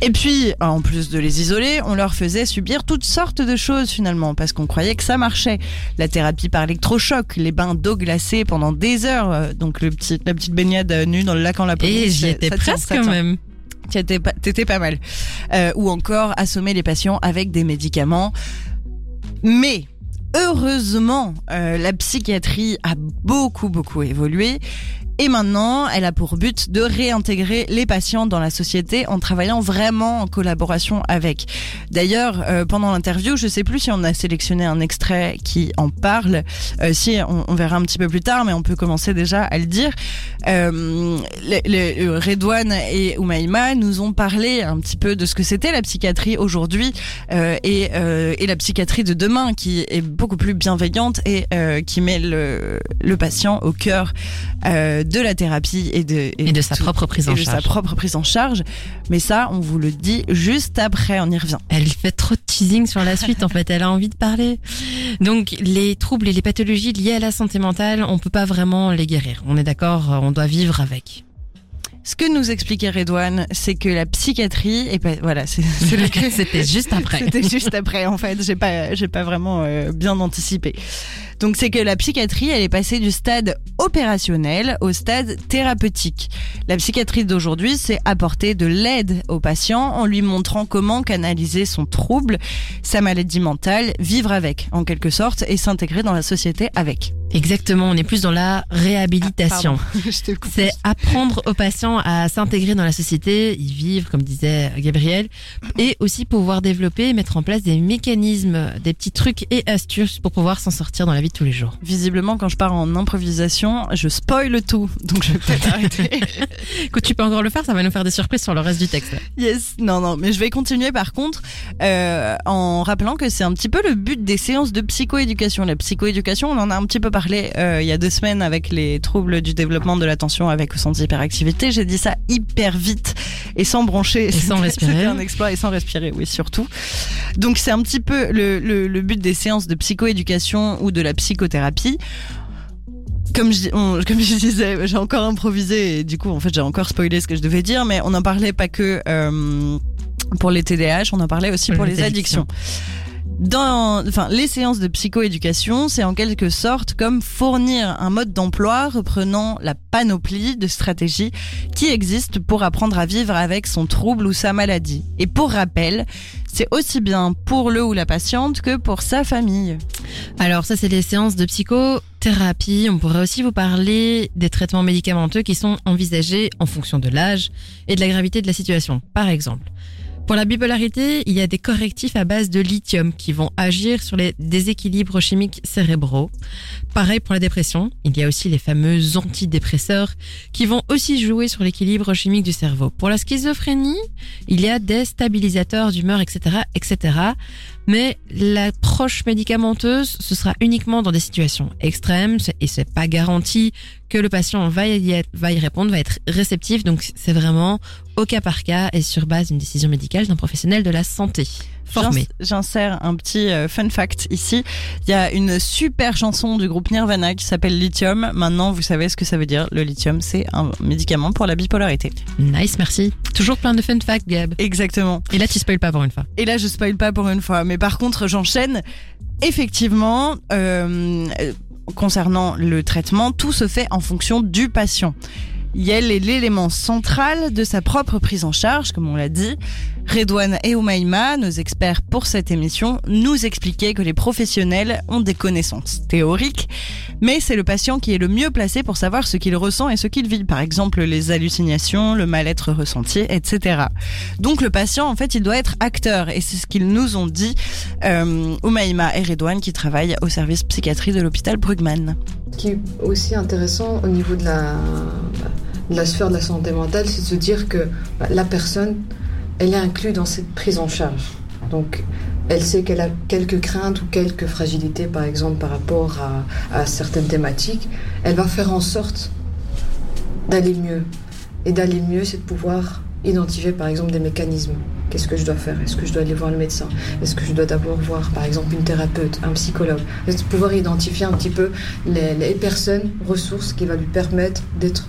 Et puis, en plus de les isoler, on leur faisait subir toutes sortes de choses finalement, parce qu'on croyait que ça marchait. La thérapie par électrochoc, les bains d'eau glacée pendant des heures, euh, donc le petit, la petite baignade euh, nue dans le lac en la Et j'y étais presque quand même. T'étais pas, pas mal. Euh, ou encore assommer les patients avec des médicaments. Mais heureusement, euh, la psychiatrie a beaucoup beaucoup évolué. Et maintenant, elle a pour but de réintégrer les patients dans la société en travaillant vraiment en collaboration avec. D'ailleurs, euh, pendant l'interview, je sais plus si on a sélectionné un extrait qui en parle. Euh, si, on, on verra un petit peu plus tard, mais on peut commencer déjà à le dire. Euh, les, les- euh, Redouane et Oumaïma nous ont parlé un petit peu de ce que c'était la psychiatrie aujourd'hui euh, et, euh, et la psychiatrie de demain, qui est beaucoup plus bienveillante et qui met le, le patient au cœur de la thérapie et de, Et de sa tout- propre prise et en de sa charge. propre prise en charge. Mais ça, on vous le dit juste après, on y revient. Elle fait trop de teasing sur la suite, en fait. Elle a envie de parler. Donc, les troubles et les pathologies liées à la santé mentale, on peut pas vraiment les guérir. On est d'accord, on doit vivre avec. Ce que nous expliquait Redouane, c'est que la psychiatrie, et ben voilà, C'était juste après. C'était juste après, en fait. J'ai pas, j'ai pas vraiment euh, bien anticipé. Donc, c'est que la psychiatrie, elle est passée du stade opérationnel au stade thérapeutique. La psychiatrie d'aujourd'hui, c'est apporter de l'aide au patient en lui montrant comment canaliser son trouble, sa maladie mentale, vivre avec, en quelque sorte, et s'intégrer dans la société avec. Exactement, on est plus dans la réhabilitation. Coupe. C'est apprendre aux patients à s'intégrer dans la société, y vivre, comme disait Gabriel, et aussi pouvoir développer et mettre en place des mécanismes, des petits trucs et astuces pour pouvoir s'en sortir dans la vie de tous les jours. Visiblement, quand je pars en improvisation, je spoil tout. Donc, je vais peut-être arrêter. Écoute, tu peux encore le faire, ça va nous faire des surprises sur le reste du texte. Yes, non, non, mais je vais continuer par contre euh, en rappelant que c'est un petit peu le but des séances de psychoéducation. La psychoéducation, on en a un petit peu parlé euh, il y a deux semaines avec les troubles du développement de l'attention avec ou sans hyperactivité. J'ai dit ça hyper vite et sans broncher. Et sans respirer. Un exploit et sans respirer, oui, surtout. Donc c'est un petit peu le, le, le but des séances de psychoéducation ou de la psychothérapie. Comme je, on- comme je disais, j'ai encore improvisé et du coup, en fait, j'ai encore spoilé ce que je devais dire, mais on n'en parlait pas que euh, pour les TDAH, on en parlait aussi Pour pour les les addictions. Dans, enfin, les séances de psychoéducation, c'est en quelque sorte comme fournir un mode d'emploi reprenant la panoplie de stratégies qui existent pour apprendre à vivre avec son trouble ou sa maladie. Et pour rappel, c'est aussi bien pour le ou la patiente que pour sa famille. Alors ça, c'est les séances de psychothérapie. On pourrait aussi vous parler des traitements médicamenteux qui sont envisagés en fonction de l'âge et de la gravité de la situation. Par exemple, pour la bipolarité, il y a des correctifs à base de lithium qui vont agir sur les déséquilibres chimiques cérébraux. Pareil pour la dépression, il y a aussi les fameux antidépresseurs qui vont aussi jouer sur l'équilibre chimique du cerveau. Pour la schizophrénie, il y a des stabilisateurs d'humeur, etc., etc. Mais l'approche médicamenteuse, ce sera uniquement dans des situations extrêmes et c'est pas garanti que le patient va y, va y répondre, va être réceptif. Donc c'est vraiment au cas par cas et sur base d'une décision médicale d'un professionnel de la santé formé. J'ins- J'insère un petit euh, fun fact ici. Il y a une super chanson du groupe Nirvana qui s'appelle Lithium. Maintenant, vous savez ce que ça veut dire. Le lithium, c'est un médicament pour la bipolarité. Nice, merci. Toujours plein de fun facts, Gab. Exactement. Et là, tu spoil pas pour une fois. Et là, je spoil pas pour une fois, mais par contre, j'enchaîne. Effectivement, euh, concernant le traitement, tout se fait en fonction du patient. Yel est l'élément central de sa propre prise en charge, comme on l'a dit. Redouane et Oumaïma, nos experts pour cette émission, nous expliquaient que les professionnels ont des connaissances théoriques, mais c'est le patient qui est le mieux placé pour savoir ce qu'il ressent et ce qu'il vit. Par exemple, les hallucinations, le mal-être ressenti, etc. Donc le patient, en fait, il doit être acteur, et c'est ce qu'ils nous ont dit euh, et Redouane qui travaillent au service psychiatrie de l'hôpital Brugman. Ce qui est aussi intéressant au niveau de la, de la sphère de la santé mentale, c'est de se dire que bah, la personne, elle est inclue dans cette prise en charge. Donc, elle sait qu'elle a quelques craintes ou quelques fragilités, par exemple, par rapport à, à certaines thématiques. Elle va faire en sorte d'aller mieux. Et d'aller mieux, c'est de pouvoir identifier, par exemple, des mécanismes. Qu'est-ce que je dois faire? Est-ce que je dois aller voir le médecin? Est-ce que je dois d'abord voir, par exemple, une thérapeute, un psychologue? C'est de pouvoir identifier un petit peu les, les personnes, ressources qui va lui permettre d'être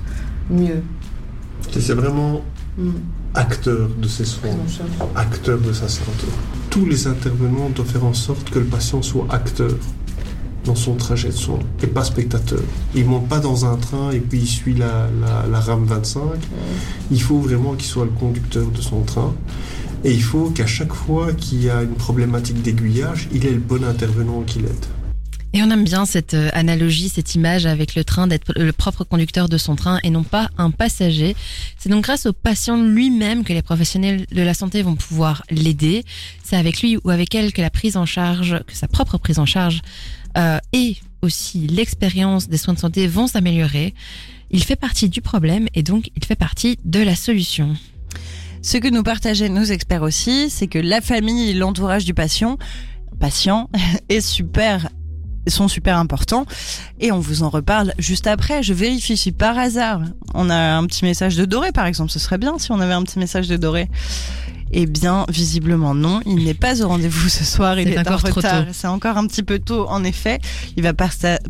mieux. C'est vraiment Mm. Acteur de ses soins, acteur de sa santé. Tous les intervenants doivent faire en sorte que le patient soit acteur dans son trajet de soins et pas spectateur. Il monte pas dans un train et puis il suit la, la, la rame 25. Il faut vraiment qu'il soit le conducteur de son train. Et il faut qu'à chaque fois qu'il y a une problématique d'aiguillage, il est le bon intervenant qui l'aide. Et on aime bien cette euh, analogie, cette image avec le train d'être le propre conducteur de son train et non pas un passager. C'est donc grâce au patient lui-même que les professionnels de la santé vont pouvoir l'aider. C'est avec lui ou avec elle que la prise en charge, que sa propre prise en charge euh, et aussi l'expérience des soins de santé vont s'améliorer. Il fait partie du problème et donc il fait partie de la solution. Ce que nous partageaient nos experts aussi, c'est que la famille et l'entourage du patient, patient est super sont super importants et on vous en reparle juste après. Je vérifie si par hasard on a un petit message de Doré par exemple. Ce serait bien si on avait un petit message de Doré. Eh bien, visiblement non. Il n'est pas au rendez-vous ce soir. Il est en retard. C'est encore un petit peu tôt, en effet. Il va pas,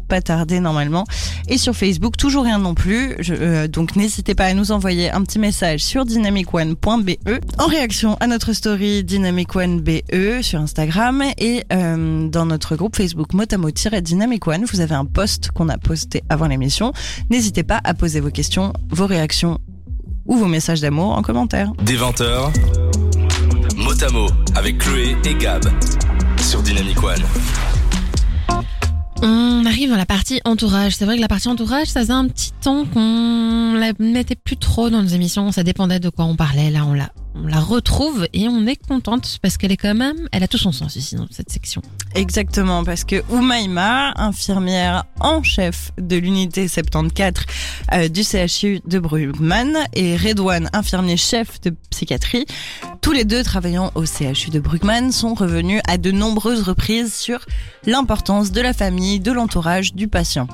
pas tarder normalement. Et sur Facebook, toujours rien non plus. Je- euh, donc n'hésitez pas à nous envoyer un petit message sur dynamicone.be en réaction à notre story dynamicone.be sur Instagram et euh, dans notre groupe Facebook motamo-dynamic one. Vous avez un post qu'on a posté avant l'émission. N'hésitez pas à poser vos questions, vos réactions ou vos messages d'amour en commentaire. Des 20h, Motamo avec Chloé et Gab sur Dynamic One. On arrive dans la partie entourage. C'est vrai que la partie entourage, ça faisait un petit temps qu'on la mettait plus trop dans nos émissions. Ça dépendait de quoi on parlait. Là, on la, on la retrouve et on est contente parce qu'elle est quand même, elle a tout son sens ici dans cette section. Exactement, parce que Oumaïma, infirmière en chef de l'unité 74 euh, du CHU de Brugman, et Redouane, infirmier chef de psychiatrie, tous les deux travaillant au CHU de Brugman, sont revenus à de nombreuses reprises sur l'importance de la famille, de l'entourage du patient.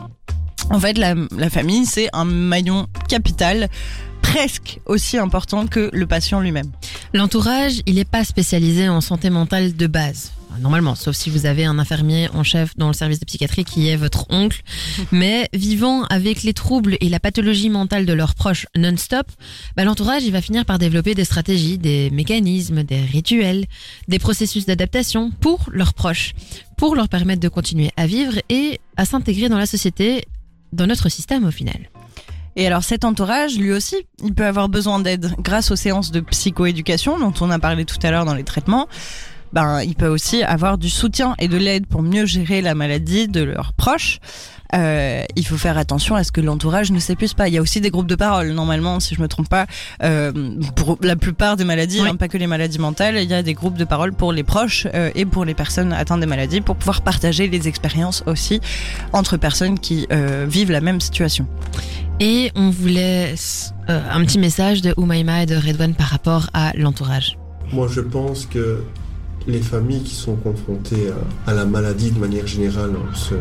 En fait, la, la famille, c'est un maillon capital, presque aussi important que le patient lui-même. L'entourage, il n'est pas spécialisé en santé mentale de base. Normalement, sauf si vous avez un infirmier en chef dans le service de psychiatrie qui est votre oncle. Mais vivant avec les troubles et la pathologie mentale de leurs proches non-stop, bah, l'entourage, il va finir par développer des stratégies, des mécanismes, des rituels, des processus d'adaptation pour leurs proches, pour leur permettre de continuer à vivre et à s'intégrer dans la société, dans notre système au final. Et alors cet entourage, lui aussi, il peut avoir besoin d'aide grâce aux séances de psychoéducation dont on a parlé tout à l'heure dans les traitements. Ben, il peut aussi avoir du soutien et de l'aide pour mieux gérer la maladie de leurs proches. Euh, il faut faire attention à ce que l'entourage ne s'épuise pas. Il y a aussi des groupes de parole, normalement, si je me trompe pas, euh, pour la plupart des maladies, Oui. hein, pas que les maladies mentales, il y a des groupes de parole pour les proches euh, et pour les personnes atteintes des maladies, pour pouvoir partager les expériences aussi entre personnes qui euh, vivent la même situation. Et on vous laisse euh, un petit message de Oumaima et de Redouane par rapport à l'entourage. Moi, je pense que les familles qui sont confrontées à, à la maladie de manière générale, hein, se-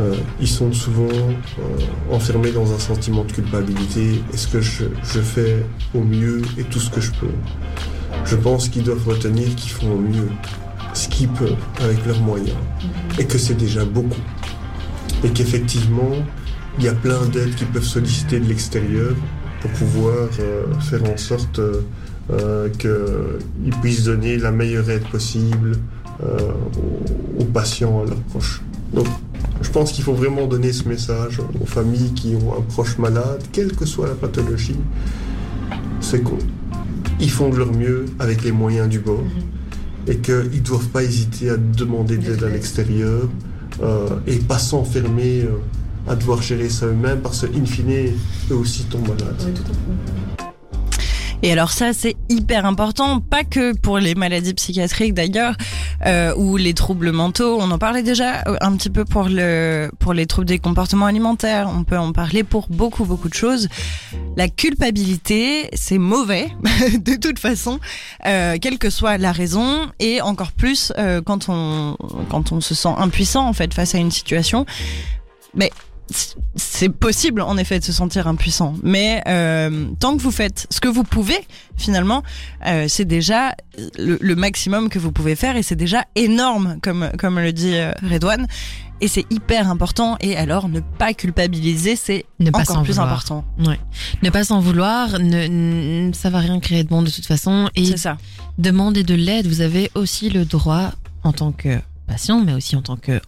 euh, ils sont souvent euh, enfermés dans un sentiment de culpabilité. Est-ce que je, je fais au mieux et tout ce que je peux? Je pense qu'ils doivent retenir qu'ils font au mieux ce qu'ils peuvent avec leurs moyens et que c'est déjà beaucoup. Et qu'effectivement, il y a plein d'aides qui peuvent solliciter de l'extérieur pour pouvoir euh, faire en sorte euh, qu'ils puissent donner la meilleure aide possible euh, aux, aux patients, à leurs proches. Donc, je pense qu'il faut vraiment donner ce message aux familles qui ont un proche malade, quelle que soit la pathologie, c'est qu'ils font de leur mieux avec les moyens du bord et qu'ils ne doivent pas hésiter à demander de l'aide à l'extérieur euh, et pas s'enfermer euh, à devoir gérer ça eux-mêmes parce qu'in fine, eux aussi tombent malades. Oui, tout à fait. Et alors ça, c'est hyper important, pas que pour les maladies psychiatriques d'ailleurs, euh, ou les troubles mentaux. On en parlait déjà euh, un petit peu pour le pour les troubles des comportements alimentaires. On peut en parler pour beaucoup beaucoup de choses. La culpabilité, c'est mauvais de toute façon, euh, quelle que soit la raison, et encore plus quand on quand on se sent impuissant en fait face à une situation. Mais c'est possible en effet de se sentir impuissant, mais euh, tant que vous faites ce que vous pouvez, finalement, euh, c'est déjà le, le maximum que vous pouvez faire et c'est déjà énorme, comme comme le dit euh, Redouane. Et c'est hyper important. Et alors, ne pas culpabiliser, c'est Ne pas encore plus vouloir. important. Ouais. Ne pas s'en vouloir, ne, ne- ça va rien créer de bon de toute façon. Et C'est ça. demander de l'aide, vous avez aussi le droit, en tant que patient, mais aussi en tant que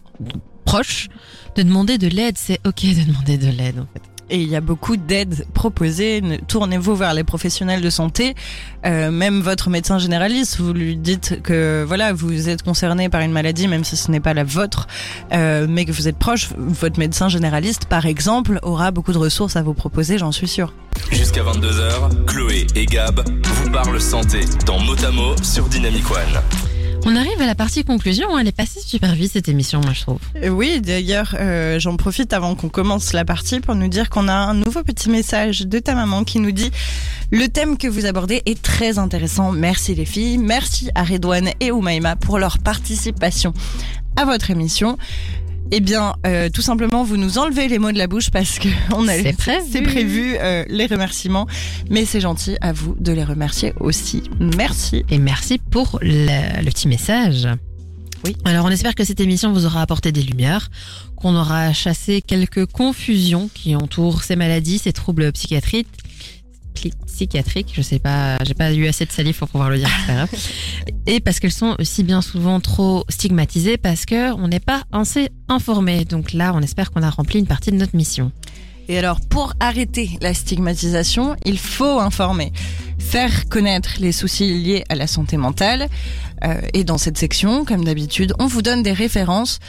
proche, de demander de l'aide. C'est ok de demander de l'aide, en fait. Et il y a beaucoup d'aides proposées. Ne- Tournez-vous vers les professionnels de santé, euh, même votre médecin généraliste. Vous lui dites que voilà, vous êtes concerné par une maladie, même si ce n'est pas la vôtre, euh, mais que vous êtes proche. Votre médecin généraliste, par exemple, aura beaucoup de ressources à vous proposer, j'en suis sûre. Jusqu'à 22h, Chloé et Gab vous parlent santé dans Motamo sur Dynamic One. On arrive à la partie conclusion. Elle est passée super vite cette émission, moi je trouve. Euh, Oui, d'ailleurs, euh, j'en profite avant qu'on commence la partie pour nous dire qu'on a un nouveau petit message de ta maman qui nous dit le thème que vous abordez est très intéressant. Merci les filles, merci à Redouane et Oumaima pour leur participation à votre émission. Eh bien, euh, tout simplement, vous nous enlevez les mots de la bouche parce que on a C'est prévu. c'est prévu euh, les remerciements, mais c'est gentil à vous de les remercier aussi. Merci. Et merci pour le, le petit message. Oui. Alors on espère que cette émission vous aura apporté des lumières, qu'on aura chassé quelques confusions qui entourent ces maladies, ces troubles psychiatriques. Psychiatriques, je sais pas, j'ai pas eu assez de salive pour pouvoir le dire, c'est pas grave. Et parce qu'elles sont aussi bien souvent trop stigmatisées parce que on n'est pas assez informé. Donc là, on espère qu'on a rempli une partie de notre mission. Et alors, pour arrêter la stigmatisation, il faut informer, faire connaître les soucis liés à la santé mentale. Euh, et dans cette section, comme d'habitude, on vous donne des références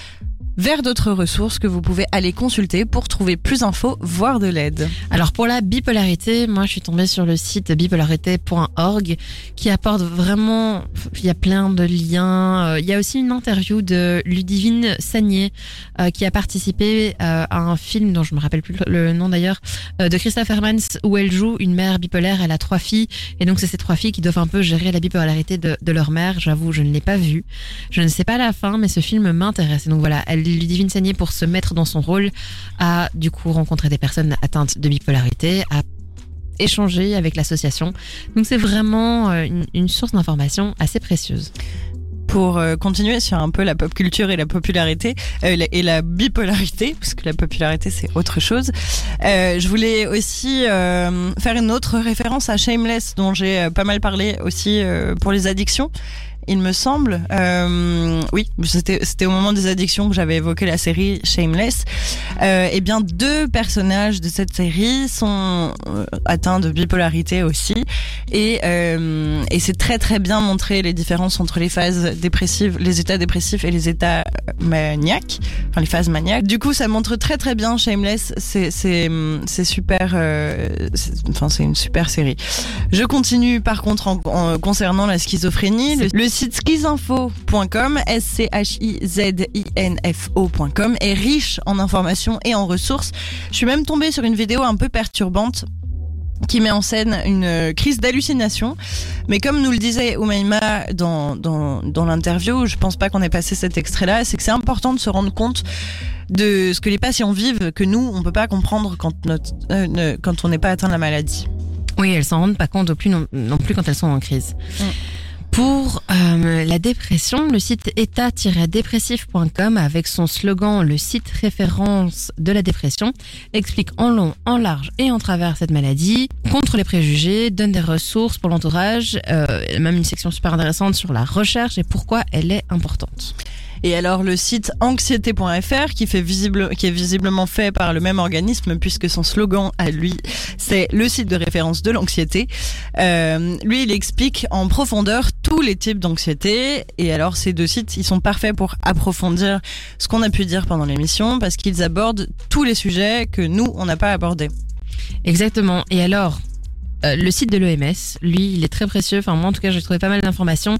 vers d'autres ressources que vous pouvez aller consulter pour trouver plus d'infos, voire de l'aide. Alors pour la bipolarité, moi je suis tombée sur le site bipolarité.org qui apporte vraiment, il y a plein de liens. Euh, Il y a aussi une interview de Ludivine Sagné euh, qui a participé euh, à un film dont je me rappelle plus le nom d'ailleurs, de Christophe Hermans où elle joue une mère bipolaire, elle a trois filles et donc c'est ces trois filles qui doivent un peu gérer la bipolarité de, leur mère. J'avoue, je ne l'ai pas vu. Je ne sais pas la fin, mais ce film m'intéresse. Et donc voilà, Ludivine Sagné, pour se mettre dans son rôle, a du coup rencontré des personnes atteintes de bipolarité, a échangé avec l'association. Donc c'est vraiment euh, une, source d'information assez précieuse. Pour euh, continuer sur un peu la pop culture et la popularité euh, et la bipolarité, parce que la popularité c'est autre chose. Je voulais aussi faire une autre référence à Shameless, dont j'ai pas mal parlé aussi pour les addictions. Il me semble, euh, oui, c'était au moment des addictions que j'avais évoqué la série Shameless. Euh, et bien, deux personnages de cette série sont euh, atteints de bipolarité aussi, et, euh, et c'est très très bien montré les différences entre les phases dépressives, les états dépressifs et les états maniaques, enfin les phases maniaques. Du coup, ça montre très très bien Shameless. C'est super, enfin c'est une super série. Je continue par contre en, concernant la schizophrénie. Site schizinfo.com, S-C-H-I-Z-I-N-F-O.com, est riche en informations et en ressources. Je suis même tombée sur une vidéo un peu perturbante qui met en scène une euh, crise d'hallucination. Mais comme nous le disait Oumaima dans, dans, dans l'interview, je pense pas qu'on ait passé cet extrait-là, c'est que c'est important de se rendre compte de ce que les patients vivent, que nous, on peut pas comprendre quand, notre, euh, ne- quand on n'est pas atteint de la maladie. Oui, elles s'en rendent pas compte non, non plus quand elles sont en crise. Mm. Pour euh, la dépression, le site état-dépressif.com avec son slogan Le site référence de la dépression explique en long, en large et en travers cette maladie, contre les préjugés, donne des ressources pour l'entourage, euh, même une section super intéressante sur la recherche et pourquoi elle est importante. Et alors le site anxiété.fr qui visible, qui est visiblement fait par le même organisme puisque son slogan à lui c'est le site de référence de l'anxiété. Euh, lui il explique en profondeur tous les types d'anxiété et alors ces deux sites ils sont parfaits pour approfondir ce qu'on a pu dire pendant l'émission parce qu'ils abordent tous les sujets que nous on n'a pas abordés. Exactement. Et alors, euh, le site de l'OMS, lui, il est très précieux. Enfin, moi, en tout cas, j'ai trouvé pas mal d'informations.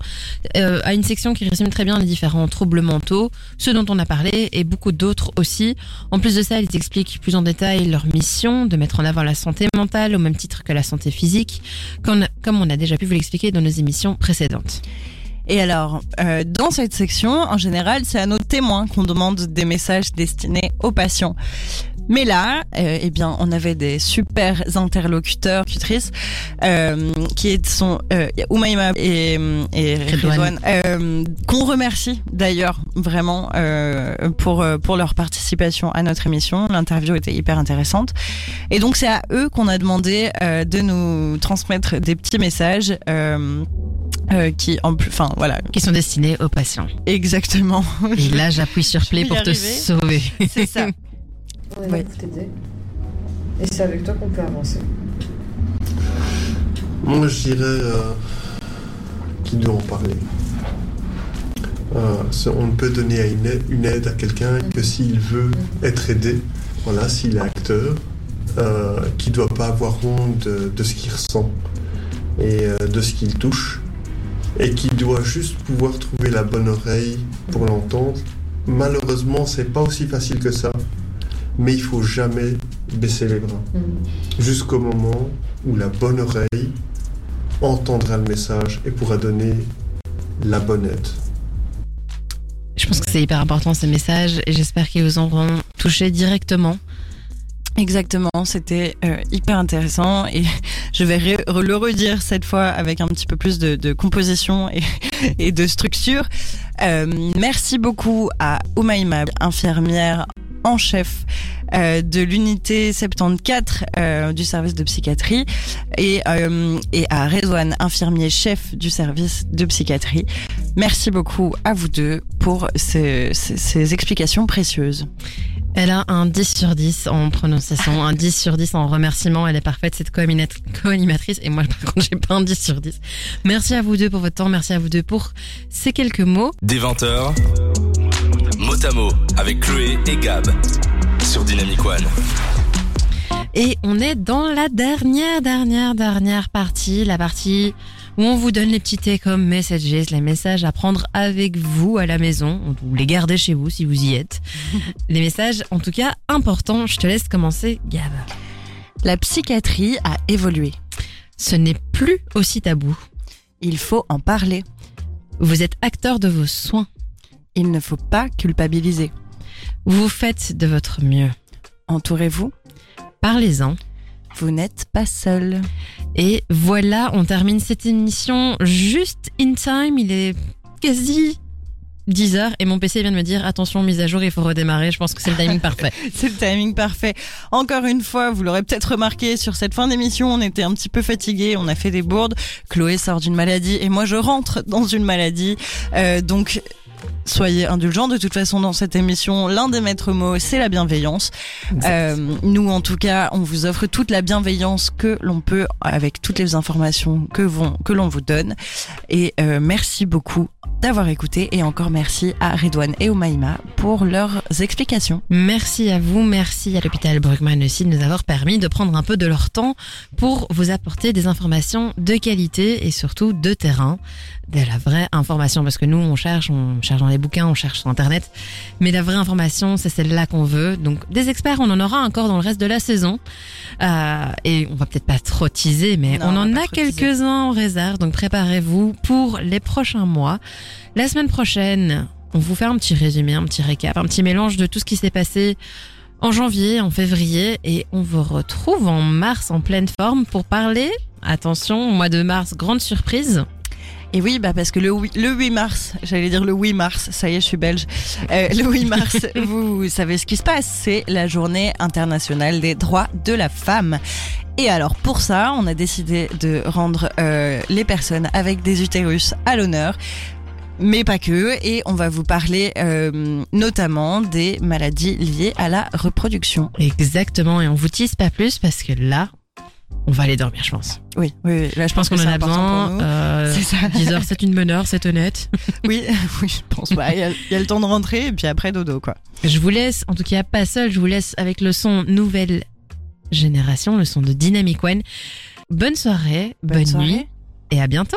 Euh, une section qui résume très bien les différents troubles mentaux, ceux dont on a parlé, et beaucoup d'autres aussi. En plus de ça, ils expliquent plus en détail leur mission de mettre en avant la santé mentale au même titre que la santé physique, comme comme on a déjà pu vous l'expliquer dans nos émissions précédentes. Et alors, euh, dans cette section, en général, c'est à nos témoins qu'on demande des messages destinés aux patients. Mais là, euh, eh bien, on avait des super interlocuteurs, tutrices, euh, qui sont euh, et, et Redouane. Euh, qu'on remercie d'ailleurs vraiment euh, pour pour leur participation à notre émission. L'interview était hyper intéressante. Et donc, c'est à eux qu'on a demandé euh, de nous transmettre des petits messages. Euh, euh, qui en plus, enfin voilà, Qui sont destinés aux patients. exactement. Et là, j'appuie sur play pour te sauver. C'est ça. On est Ouais. là pour t'aider. Et c'est avec toi qu'on peut avancer. Moi, je dirais euh, qu'il doit en parler. Euh, on ne peut donner à une, aide, une aide à quelqu'un que s'il veut être aidé, voilà, s'il est acteur, euh, qui ne doit pas avoir honte de, de ce qu'il ressent et euh, de ce qu'il touche, et qui doit juste pouvoir trouver la bonne oreille pour l'entendre. Malheureusement, c'est pas aussi facile que ça, mais il faut jamais baisser les bras Mm. jusqu'au moment où la bonne oreille entendra le message et pourra donner la bonne aide. Je pense que c'est hyper important ces messages et j'espère qu'ils vous auront touché directement. Exactement, c'était euh, hyper intéressant et je vais re- le redire cette fois avec un petit peu plus de, de composition et, et de structure. Euh, merci beaucoup à Oumaima, infirmière en chef euh, de l'unité 74 euh, du service de psychiatrie et, euh, et à Redouane, infirmier chef du service de psychiatrie. Merci beaucoup à vous deux pour ce- ce- ces explications précieuses. Elle a un 10 sur 10 en prononciation, un 10 sur 10 en remerciement. Elle est parfaite, cette co-animat- co-animatrice. Et moi, par contre, j'ai pas un 10 sur 10. Merci à vous deux pour votre temps. Merci à vous deux pour ces quelques mots. Des 20h, mot à mot avec Chloé et Gab sur Dynamic One. Et on est dans la dernière, dernière, dernière partie. La partie où on vous donne les petits thés comme messages, les messages à prendre avec vous à la maison. Ou les garder chez vous si vous y êtes. les messages, en tout cas, importants. Je te laisse commencer, Gab. La psychiatrie a évolué. Ce n'est plus aussi tabou. Il faut en parler. Vous êtes acteur de vos soins. Il ne faut pas culpabiliser. Vous faites de votre mieux. Entourez-vous. Parlez-en. Vous n'êtes pas seul. Et voilà, on termine cette émission juste in time. Il est quasi 10 heures et mon PC vient de me dire attention, mise à jour, il faut redémarrer. Je pense que c'est le timing parfait. C'est le timing parfait. Encore une fois, vous l'aurez peut-être remarqué, sur cette fin d'émission, on était un petit peu fatigués, on a fait des bourdes. Chloé sort d'une maladie et moi je rentre dans une maladie. Euh, donc, soyez indulgents. De toute façon, dans cette émission, l'un des maîtres mots, c'est la bienveillance. Euh, nous, en tout cas, on vous offre toute la bienveillance que l'on peut avec toutes les informations que, vont, que l'on vous donne. Et euh, merci beaucoup d'avoir écouté et encore merci à Redouane et Omaïma pour leurs explications. Merci à vous, merci à l'hôpital Bruckmann aussi de nous avoir permis de prendre un peu de leur temps pour vous apporter des informations de qualité et surtout de terrain, de la vraie information parce que nous on cherche, on cherche dans les bouquins, on cherche sur internet, mais la vraie information c'est celle-là qu'on veut. Donc des experts on en aura encore dans le reste de la saison Euh, et on va peut-être pas trop teaser, mais Non, on en a quelques-uns en réserve. Donc préparez-vous pour les prochains mois. La semaine prochaine, on vous fait un petit résumé, un petit récap, un petit mélange de tout ce qui s'est passé en janvier, en février, et on vous retrouve en mars en pleine forme pour parler. Attention, au mois de mars, grande surprise. Et oui, bah parce que le, huit- le 8 mars, j'allais dire le 8 mars, ça y est, je suis belge. Euh, le 8 mars, vous savez ce qui se passe, c'est la journée internationale des droits de la femme. Et alors pour ça, on a décidé de rendre euh, les personnes avec des utérus à l'honneur. mais pas que. Et on va vous parler euh, notamment des maladies liées à la reproduction. Exactement, et on vous tisse pas plus parce que là, on va aller dormir, je pense. Oui, oui, là je Je pense qu'on en a besoin. Euh, C'est ça. 10 heures, c'est une bonne heure, c'est honnête. Oui, oui, je pense. pas. Il y, a- il y a le temps de rentrer et puis après dodo, quoi. Je vous laisse, en tout cas pas seul, je vous laisse avec le son nouvelle génération, le son de Dynamic One. Bonne soirée, bonne, soirée. nuit et à bientôt.